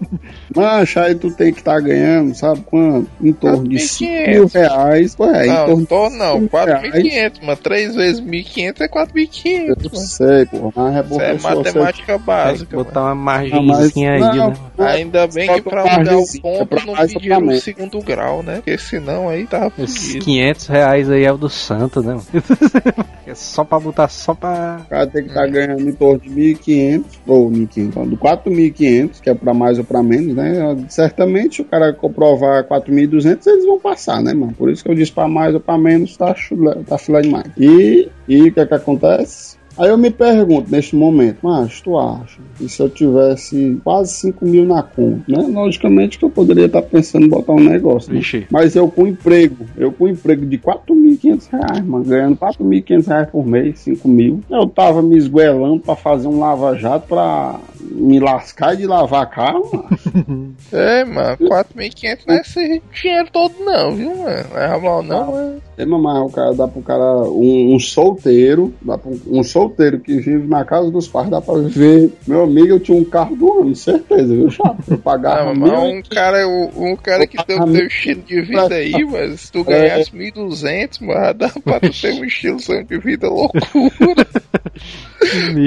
Speaker 2: Mas aí tu tem que estar ganhando, sabe quanto? Em torno de 5
Speaker 4: 4.500.
Speaker 2: mil reais. Ué, em
Speaker 4: não,
Speaker 2: torno
Speaker 4: tô não,
Speaker 2: de 5 reais.
Speaker 4: 4.500, mas 3 vezes 1.500 é 4.500.
Speaker 2: Eu
Speaker 4: mano.
Speaker 2: sei, pô. Mas é
Speaker 4: Isso
Speaker 2: porque
Speaker 4: é
Speaker 2: você
Speaker 4: matemática
Speaker 1: Tem que
Speaker 4: básica.
Speaker 1: botar uma margenzinha aí,
Speaker 2: não,
Speaker 1: né?
Speaker 4: Ainda bem que
Speaker 2: pra
Speaker 4: alugar o
Speaker 2: margenzinha,
Speaker 4: ponto não pediram o segundo grau, né? Porque senão aí tava
Speaker 1: Esses
Speaker 4: fudido.
Speaker 1: 500 reais aí é o do santo, né? mano? É só pra botar, só pra...
Speaker 2: O cara tem que estar ganhando em torno de 1.500, ou 1.500, não, do 4.500, que é pra mais ou pra menos, né? Certamente, o cara comprovar 4.200, eles vão passar, né, mano? Por isso que eu disse pra mais ou pra menos, tá, chulé, tá filé demais. E, e o que é que acontece? Aí eu me pergunto neste momento, mas tu acha que se eu tivesse quase 5 mil na conta, né? Logicamente que eu poderia estar pensando em botar um negócio. né?
Speaker 1: Vixe.
Speaker 2: Mas eu com emprego, eu com emprego de 4.500 reais, mano, ganhando 4.500 reais por mês, 5 mil. Eu tava me esguelando pra fazer um lava-jato pra me lascar de lavar carro, mano.
Speaker 4: É, mano, 4.500 não é esse dinheiro todo não, viu, mano? Não é mal não, mano.
Speaker 2: É, mas o cara dá pro cara, um, um solteiro, dá pra um, um solteiro que vive na casa dos pais, dá pra viver. Meu amigo, eu tinha um carro do ano, certeza, viu, chato? Eu pagava
Speaker 4: Não,
Speaker 2: mil
Speaker 4: mas um cara, um, um cara que tem o teu estilo de vida aí, mas se tu ganhasse 1.200, mano, dá pra tu ter um estilo de vida loucura.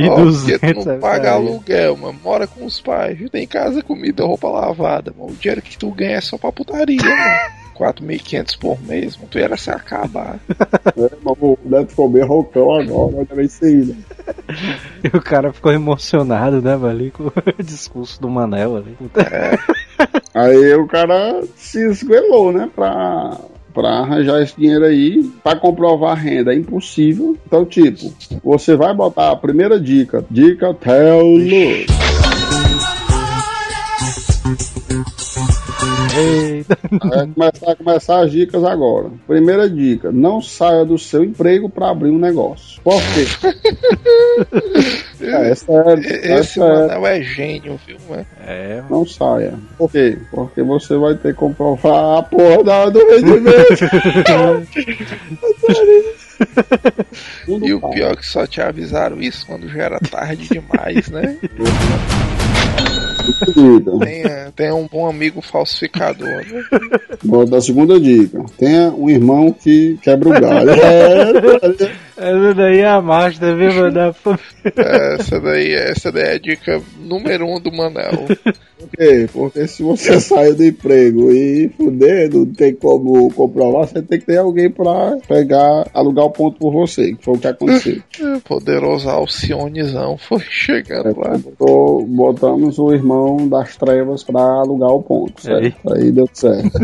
Speaker 4: Ó, porque tu
Speaker 1: 1.200
Speaker 4: não
Speaker 1: é
Speaker 4: paga
Speaker 1: aí.
Speaker 4: aluguel, mano, mora com os pais, tem casa, comida, roupa lavada, mano. O dinheiro que tu ganha é só pra putaria, mano. 4.500 por mês, mano, tu ia se acabar.
Speaker 2: É, Neto ficou bem roncão agora, isso aí, né?
Speaker 1: E o cara ficou emocionado, né, velho, ali com o discurso do Manel ali.
Speaker 2: Aí o cara se esguelou, né, pra, pra arranjar esse dinheiro aí, pra comprovar a renda. É impossível. Então, tipo, você vai botar a primeira dica. Dica Luz.
Speaker 1: Eita.
Speaker 2: Vai começar, começar as dicas agora. Primeira dica: não saia do seu emprego para abrir um negócio. Por quê? é, é sério. É
Speaker 4: Esse. Manel é gênio, viu, mano?
Speaker 1: É.
Speaker 2: Não saia. Por quê? Porque você vai ter que comprovar a porra da- do rendimento.
Speaker 4: E o pior é que só te avisaram isso quando já era tarde demais, né?
Speaker 2: Dica.
Speaker 4: Tenha, tenha um bom amigo falsificador, né?
Speaker 2: Vou dar a segunda dica. Tenha um irmão que quebra o galho. É,
Speaker 1: Essa daí é a marcha, deve mandar pra...
Speaker 4: Essa daí, essa daí é a dica número um do Manel.
Speaker 2: Por quê? Porque se você sair do emprego e fuder, não tem como comprovar, você tem que ter alguém pra pegar, alugar o ponto por você, que foi o que aconteceu.
Speaker 4: Poderoso Alcionezão foi chegando lá.
Speaker 2: Botou- botamos o irmão das trevas pra alugar o ponto, certo? Aí deu certo.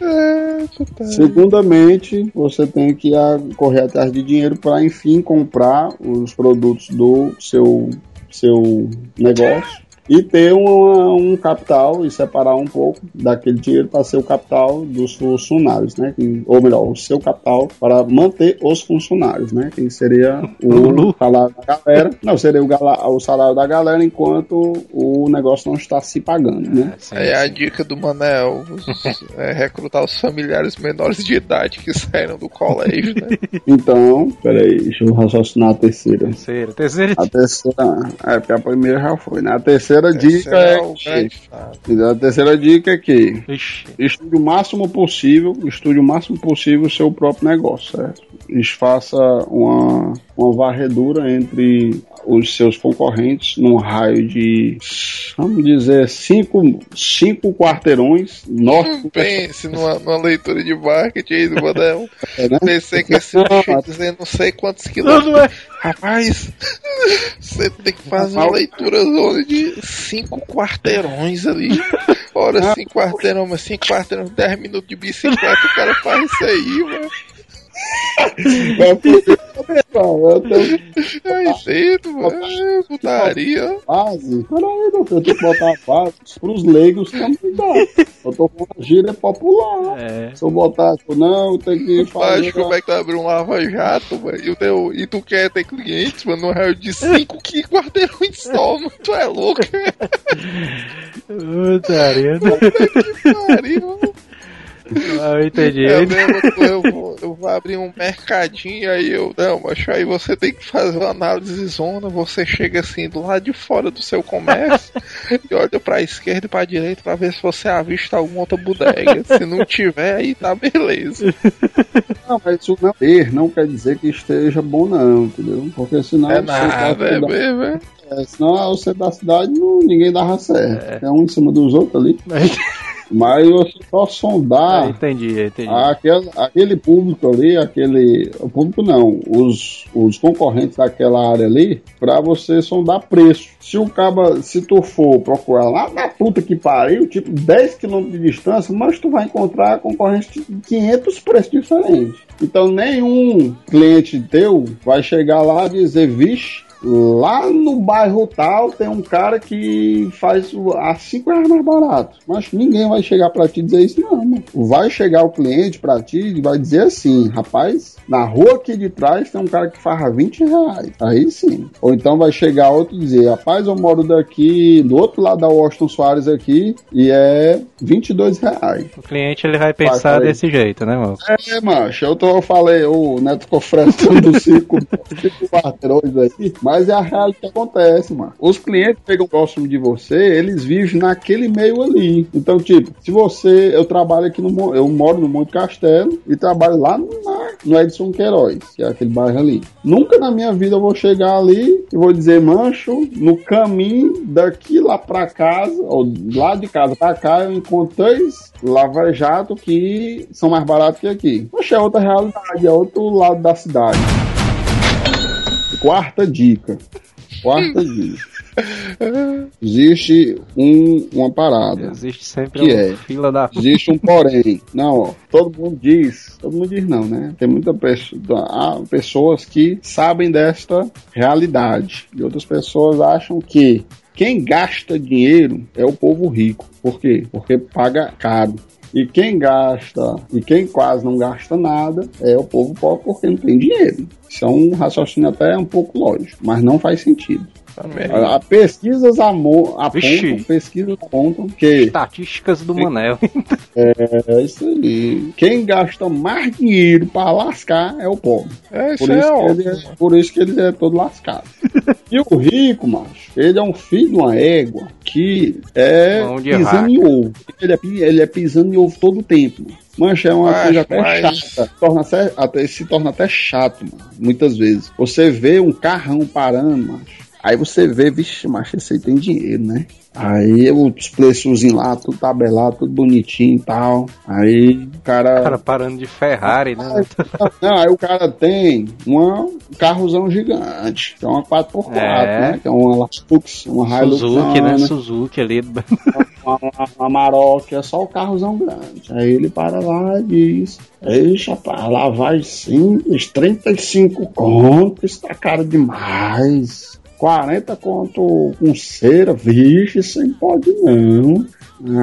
Speaker 4: É.
Speaker 2: Segundamente, você tem que correr atrás de dinheiro para, enfim, comprar os produtos do seu, seu negócio e ter uma- um capital e separar um pouco daquele dinheiro para ser o capital dos funcionários, né? Ou melhor, o seu capital para manter os funcionários, né? Que seria o salário da galera. Não, seria o, gala- o salário da galera enquanto o negócio não está se pagando, né?
Speaker 4: Aí a dica do Manel é recrutar os familiares menores de idade que saíram do colégio, né?
Speaker 2: Então, peraí, deixa eu raciocinar a terceira.
Speaker 1: Terceira, terceira
Speaker 2: A terceira, é, porque a primeira já foi, né? A terceira dica
Speaker 4: Esse
Speaker 2: é,
Speaker 4: o
Speaker 2: que, a terceira dica é que
Speaker 1: Ixi.
Speaker 2: estude o máximo possível, estude o máximo possível o seu próprio negócio, certo? E faça uma, uma varredura entre os seus concorrentes num raio de, vamos dizer, cinco, cinco quarteirões norte do
Speaker 4: Pense numa, numa leitura de marketing aí do Manel.
Speaker 2: É, né?
Speaker 4: Pensei que esse bicho ia dizer não sei quantos quilômetros.
Speaker 1: Não, não é.
Speaker 4: Rapaz, você tem que fazer uma leitura zona de cinco quarteirões ali. Ora, cinco quarteirões, mas cinco quarteirões, 10 minutos de bicicleta, o cara faz isso aí, mano.
Speaker 2: É porque Eu tenho
Speaker 4: É isso, mano. É putaria.
Speaker 2: base. Peraí, doutor, eu tenho que botar a base pros leigos também dá. Eu tô com uma gíria popular.
Speaker 1: É.
Speaker 2: Se eu botar, tipo, não, tem que
Speaker 4: Mas
Speaker 2: fazer.
Speaker 4: como é que tu abre um lava-jato, mano? E, o teu, e tu quer ter clientes, mano, no raio de 5 que quarteirões só, mano. Tu é louco,
Speaker 1: Putaria.
Speaker 4: pariu.
Speaker 1: Ah, eu entendi.
Speaker 4: É mesmo, eu, vou, eu vou abrir um mercadinho, aí eu. Não, mas aí você tem que fazer uma análise zona, você chega assim do lado de fora do seu comércio e olha pra esquerda e pra direita pra ver se você avista alguma outra bodega. Se não tiver, aí tá beleza.
Speaker 2: Não, mas isso não ter não quer dizer que esteja bom, não, entendeu? Porque senão.
Speaker 4: É
Speaker 2: você
Speaker 4: nada,
Speaker 2: tá-
Speaker 4: é mesmo, é.
Speaker 2: É, senão o centro da cidade não, ninguém dava certo. É. um em cima dos outros ali. Mas você só
Speaker 1: Ah,
Speaker 2: sondar
Speaker 1: entendi, entendi.
Speaker 2: aquele, aquele público ali, aquele. O público não, os, os concorrentes daquela área ali, pra você sondar preço. Se o caba, se tu for procurar lá na puta que pariu, tipo 10 km de distância, mas tu vai encontrar concorrente de 500 preços diferentes. Então nenhum cliente teu vai chegar lá e dizer, vixe, Lá no bairro tal tem um cara que faz a 5 reais mais barato. Mas ninguém vai chegar pra ti e dizer isso, não. Mano. Vai chegar o cliente pra ti e vai dizer assim: rapaz, na rua aqui de trás tem um cara que faz 20 reais. Aí sim. Ou então vai chegar outro e dizer: rapaz, eu moro daqui, do outro lado da Washington Soares aqui, e é 22 reais.
Speaker 1: O cliente ele vai pensar desse jeito, né, mano?
Speaker 2: É, macho, eu, tô, eu falei, o Neto fretando do cinco quarteirões aí, mas é a realidade que acontece, mano. Os clientes que chegam próximo de você, eles vivem naquele meio ali. Então, tipo, se você, eu trabalho aqui no, eu moro no Monte Castelo e trabalho lá no, no Edson Queiroz, que é aquele bairro ali. Nunca na minha vida eu vou chegar ali e vou dizer, mancho, no caminho daqui lá pra casa, ou lá de casa pra cá, eu encontro três lava-jato que são mais baratos que aqui. Poxa, é outra realidade, é outro lado da cidade. Quarta dica. Quarta dica. Existe um, uma parada.
Speaker 1: Existe sempre
Speaker 2: Que
Speaker 1: uma
Speaker 2: é?
Speaker 1: fila da
Speaker 2: Existe um porém. Não, ó, todo mundo diz, todo mundo diz não, né? Tem muita pessoa, há pessoas que sabem desta realidade. E outras pessoas acham que quem gasta dinheiro é o povo rico. Por quê? Porque paga caro. E quem gasta, e quem quase não gasta nada, é o povo pobre porque não tem dinheiro. Isso é um raciocínio até um pouco lógico, mas não faz sentido. A, a pesquisas apontam, pesquisas apontam que
Speaker 1: estatísticas do Manel.
Speaker 2: é isso aí. Quem gasta mais dinheiro pra lascar é o pobre.
Speaker 4: É, isso
Speaker 2: Por
Speaker 4: é
Speaker 2: isso, que
Speaker 4: óbvio.
Speaker 2: ele é, por isso que ele é todo lascado. e o rico, macho, ele é um filho de uma égua que é pisando em ovo. Ele é, ele é pisando em ovo todo o tempo. Mancha, é uma
Speaker 4: Mas-
Speaker 2: coisa até
Speaker 4: mas-
Speaker 2: chata. Torna até, até- se torna até chato, mano, muitas vezes. Você vê um carrão parando, macho. Aí você vê, vixe, macho, esse aí tem dinheiro, né? Aí os preços lá, tudo tabelado, tudo bonitinho e tal. Aí o
Speaker 1: O cara parando de Ferrari, né?
Speaker 2: não, aí o cara tem uma, um carrozão gigante, que é uma 4x4,
Speaker 1: É.
Speaker 2: né? Que é uma Lux, uma Hilux.
Speaker 1: Suzuki, né? Suzuki ali.
Speaker 2: Uma, uma, uma Maroc, é só o carrozão grande. Aí ele para lá e diz: Eixa, rapaz, lavagem simples, 35 conto, isso tá caro demais. 40 conto com cera, vixe, isso aí pode não.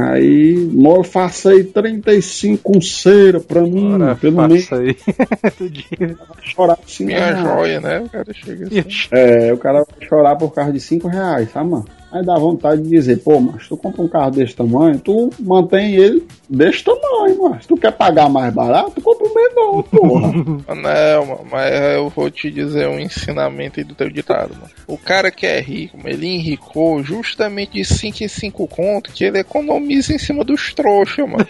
Speaker 2: Aí, mo, faça aí 35 com cera pra mim,
Speaker 1: Ora,
Speaker 2: pelo menos
Speaker 1: faça aí.
Speaker 2: Chorar por 5
Speaker 4: Minha
Speaker 2: reais.
Speaker 4: joia, né? O cara chega assim.
Speaker 2: É, o cara vai chorar por causa de 5 reais, tá, mano? Aí dá vontade de dizer, pô, mas tu compra um carro desse tamanho, tu mantém ele desse tamanho, mano. Se tu quer pagar mais barato, tu compra o menor, porra.
Speaker 4: Não, mano, mas eu vou te dizer um ensinamento aí do teu ditado, mano. O cara que é rico, ele enricou justamente de 5 em 5 conto que ele economiza em cima dos trouxas, mano.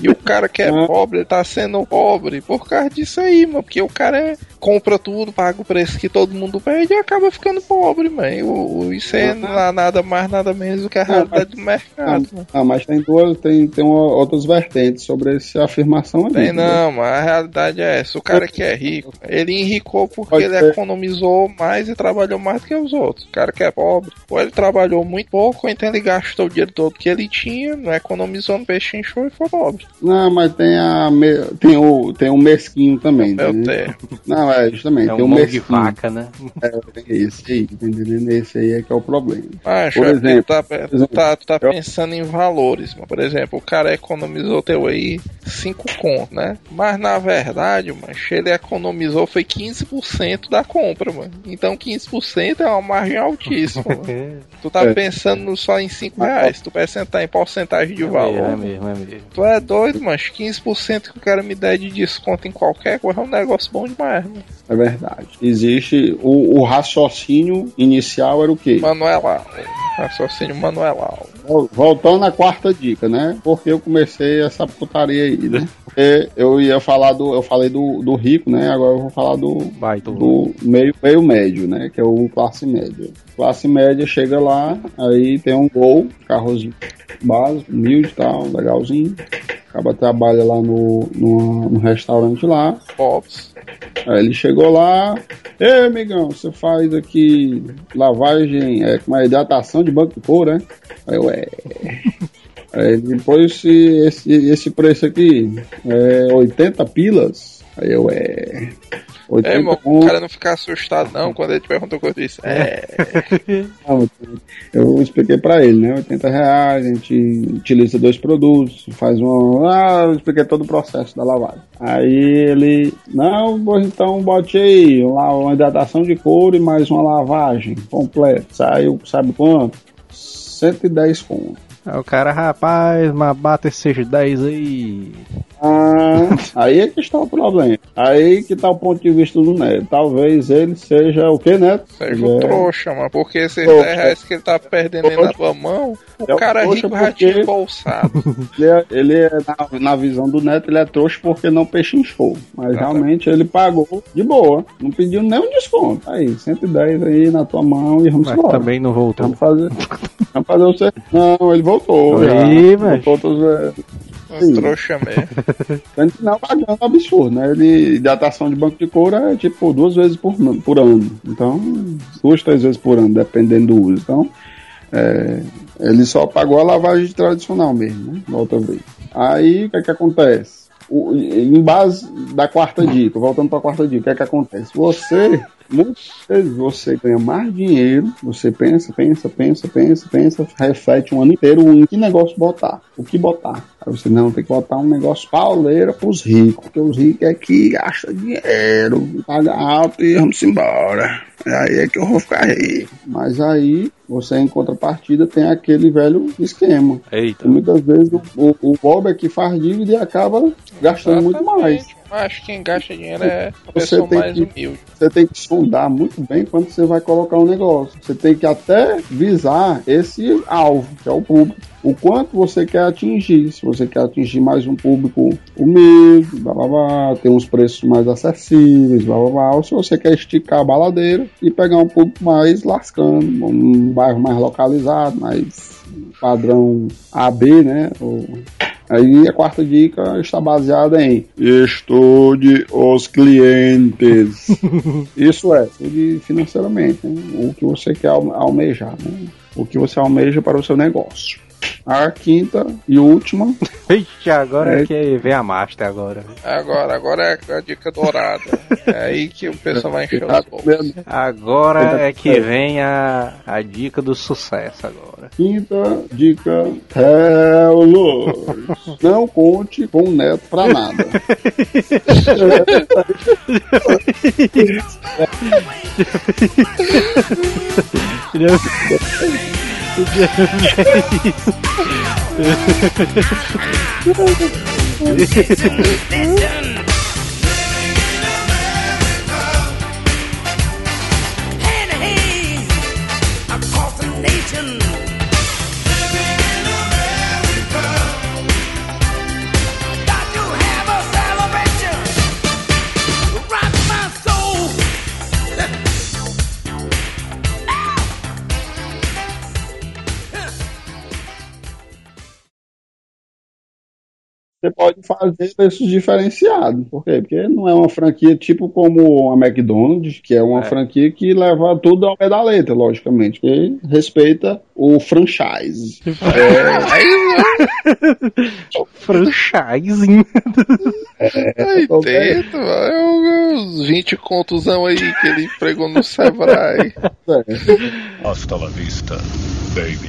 Speaker 4: E o cara que é
Speaker 2: Ah.
Speaker 4: pobre, ele tá sendo pobre por causa disso aí, mano. Porque o cara é- compra tudo, paga o preço que todo mundo pede e acaba ficando pobre, mano. Isso é na- nada mais, nada menos do que a realidade do mercado, mano.
Speaker 2: Ah, mas tem duas, tem, tem uma- outras vertentes sobre essa afirmação ali.
Speaker 4: Tem
Speaker 2: entendeu?
Speaker 4: não, mas a realidade é essa. O cara que é rico, ele enricou porque
Speaker 2: Pode
Speaker 4: ele
Speaker 2: ser.
Speaker 4: economizou mais e trabalhou mais do que os outros. O cara que é pobre, ou ele trabalhou muito pouco, ou então ele gastou o dinheiro todo que ele tinha, não economizou no peixe inchou e foi pobre.
Speaker 2: Não, mas tem a me- tem o tem o mesquinho também.
Speaker 4: Eu
Speaker 2: né?
Speaker 4: tenho.
Speaker 2: Não, é, justamente.
Speaker 1: É
Speaker 2: tem
Speaker 1: um
Speaker 2: o
Speaker 1: mão de
Speaker 2: mesquinho.
Speaker 1: vaca, né?
Speaker 2: É, esse aí, entendendo? Esse aí é que é o problema.
Speaker 4: Macho,
Speaker 2: Por
Speaker 4: é,
Speaker 2: exemplo,
Speaker 4: tu tá,
Speaker 2: por
Speaker 4: tu tá, tu tá
Speaker 2: eu-
Speaker 4: pensando em valores, mano. Por exemplo, o cara economizou teu aí 5 conto, né? Mas na verdade, mano, ele economizou foi 15% da compra, mano. Então 15% é uma margem altíssima, mano. Tu tá
Speaker 2: É.
Speaker 4: pensando só em 5 reais, tu percentar em porcentagem de valor.
Speaker 1: É mesmo, é mesmo.
Speaker 4: Tu é doido, mano. 15% que o cara me der de desconto em qualquer coisa é um negócio bom demais, mano.
Speaker 2: É verdade. Existe. O, o raciocínio inicial era o quê?
Speaker 4: Manuelal. Raciocínio Manuelal.
Speaker 2: Vol- Voltando à quarta dica, né? Porque eu comecei essa putaria aí, né? Porque eu ia falar do. Eu falei do, do rico, né? Agora eu vou falar do,
Speaker 1: Vai,
Speaker 2: do meio, meio médio, né? Que é o classe média. Classe média chega lá, aí tem um gol, carrozinho básico, humilde e tal, legalzinho. Acaba trabalha lá no, no, no restaurante lá.
Speaker 4: Ops.
Speaker 2: Aí ele chegou lá, Ei, amigão, você faz aqui lavagem, é, como é, hidratação de banco de couro, né? Aí eu, é. Aí depois esse, esse, esse preço aqui é 80 pilas. Aí eu, é. 80
Speaker 4: É, irmão, o cara não ficar assustado não quando ele te perguntou o que eu disse. É,
Speaker 2: Não, Eu expliquei pra ele, né? 80 reais, a gente utiliza dois produtos, faz um. Ah, eu expliquei todo o processo da lavagem. Aí ele, não, pois então bote aí lá uma hidratação de couro e mais uma lavagem completa. Saiu, sabe quanto? 110 conto.
Speaker 1: Aí o cara, rapaz, mas bata esses 10 aí.
Speaker 2: Ah, aí é que está o problema. Aí que tá o ponto de vista do Neto. Talvez ele seja o que, Neto?
Speaker 4: seja um
Speaker 2: é-
Speaker 4: trouxa, mano. Porque esses
Speaker 2: Trouxa.
Speaker 4: 10 reais que ele tá perdendo aí na tua mão, o
Speaker 2: É um
Speaker 4: cara rico já tinha embolsado.
Speaker 2: Ele é, ele é, na, na visão do Neto, ele é trouxa porque não pechinchou. Mas
Speaker 4: Ah, tá.
Speaker 2: realmente ele pagou de boa. Não pediu nenhum desconto. Aí, 110 aí na tua mão e vamos
Speaker 1: Mas
Speaker 2: embora.
Speaker 1: também não voltou.
Speaker 2: Vamos fazer. Vamos fazer o certo. Não, ele voltou.
Speaker 1: Aí,
Speaker 2: Voltou é,
Speaker 4: Um trouxa mesmo.
Speaker 2: Tanto que não pagando absurdo, né? Ele, hidratação de banco de couro é tipo duas vezes por, ano- por ano. Então, duas, três vezes por ano, dependendo do uso. Então, é, ele só pagou a lavagem tradicional mesmo, né? Outra vez. Aí, o que é que acontece? O- em base da quarta dica, voltando para a quarta dica, o que é que acontece? Você, muitas vezes você ganha mais dinheiro, você pensa, pensa, pensa, pensa, pensa, reflete um ano inteiro em que negócio botar, o que botar. Aí você não tem que botar um negócio pauleira pros ricos, porque os ricos é que gastam dinheiro, paga alto e vamos embora. Aí é que eu vou ficar rico. Mas aí você em contrapartida tem aquele velho esquema.
Speaker 1: Eita.
Speaker 2: E muitas vezes o, o, o Bob é que faz dívida e acaba gastando muito mais.
Speaker 4: Acho que quem gasta dinheiro é a
Speaker 2: Você
Speaker 4: pessoa
Speaker 2: tem
Speaker 4: mais
Speaker 2: que-
Speaker 4: humilde.
Speaker 2: Você tem que sondar muito bem quando você vai colocar um negócio. Você tem que até visar esse alvo, que é o público. O quanto você quer atingir. Se você quer atingir mais um público humilde, blá blá blá, ter uns preços mais acessíveis, blá blá blá. Ou se você quer esticar a baladeira e pegar um público mais lascando, um bairro mais localizado, mais padrão AB, né? Ou- Aí a quarta dica está baseada em estude os clientes. Isso é, estude financeiramente, né? o que você quer alme- almejar, né? o que você almeja para o seu negócio. A quinta e última,
Speaker 1: Ixi, agora
Speaker 2: É.
Speaker 1: que vem a Master agora.
Speaker 4: Agora, agora é a dica dourada. É aí que o pessoal vai encher os bolsos.
Speaker 1: Agora é que
Speaker 2: É.
Speaker 1: vem a, a dica do sucesso agora.
Speaker 2: quinta dica, Hello. Não conte com o neto pra nada.
Speaker 3: hand
Speaker 2: Você pode fazer preços diferenciados. Por quê? Porque não é uma franquia tipo como a McDonald's, que é uma
Speaker 1: É.
Speaker 2: franquia que leva tudo ao pé da letra, logicamente. Porque respeita o franchise.
Speaker 1: Franchising.
Speaker 2: É,
Speaker 4: Aí dentro, eu, eu os 20 contosão aí que ele pregou no Sebrae.
Speaker 8: Hasta la vista, baby.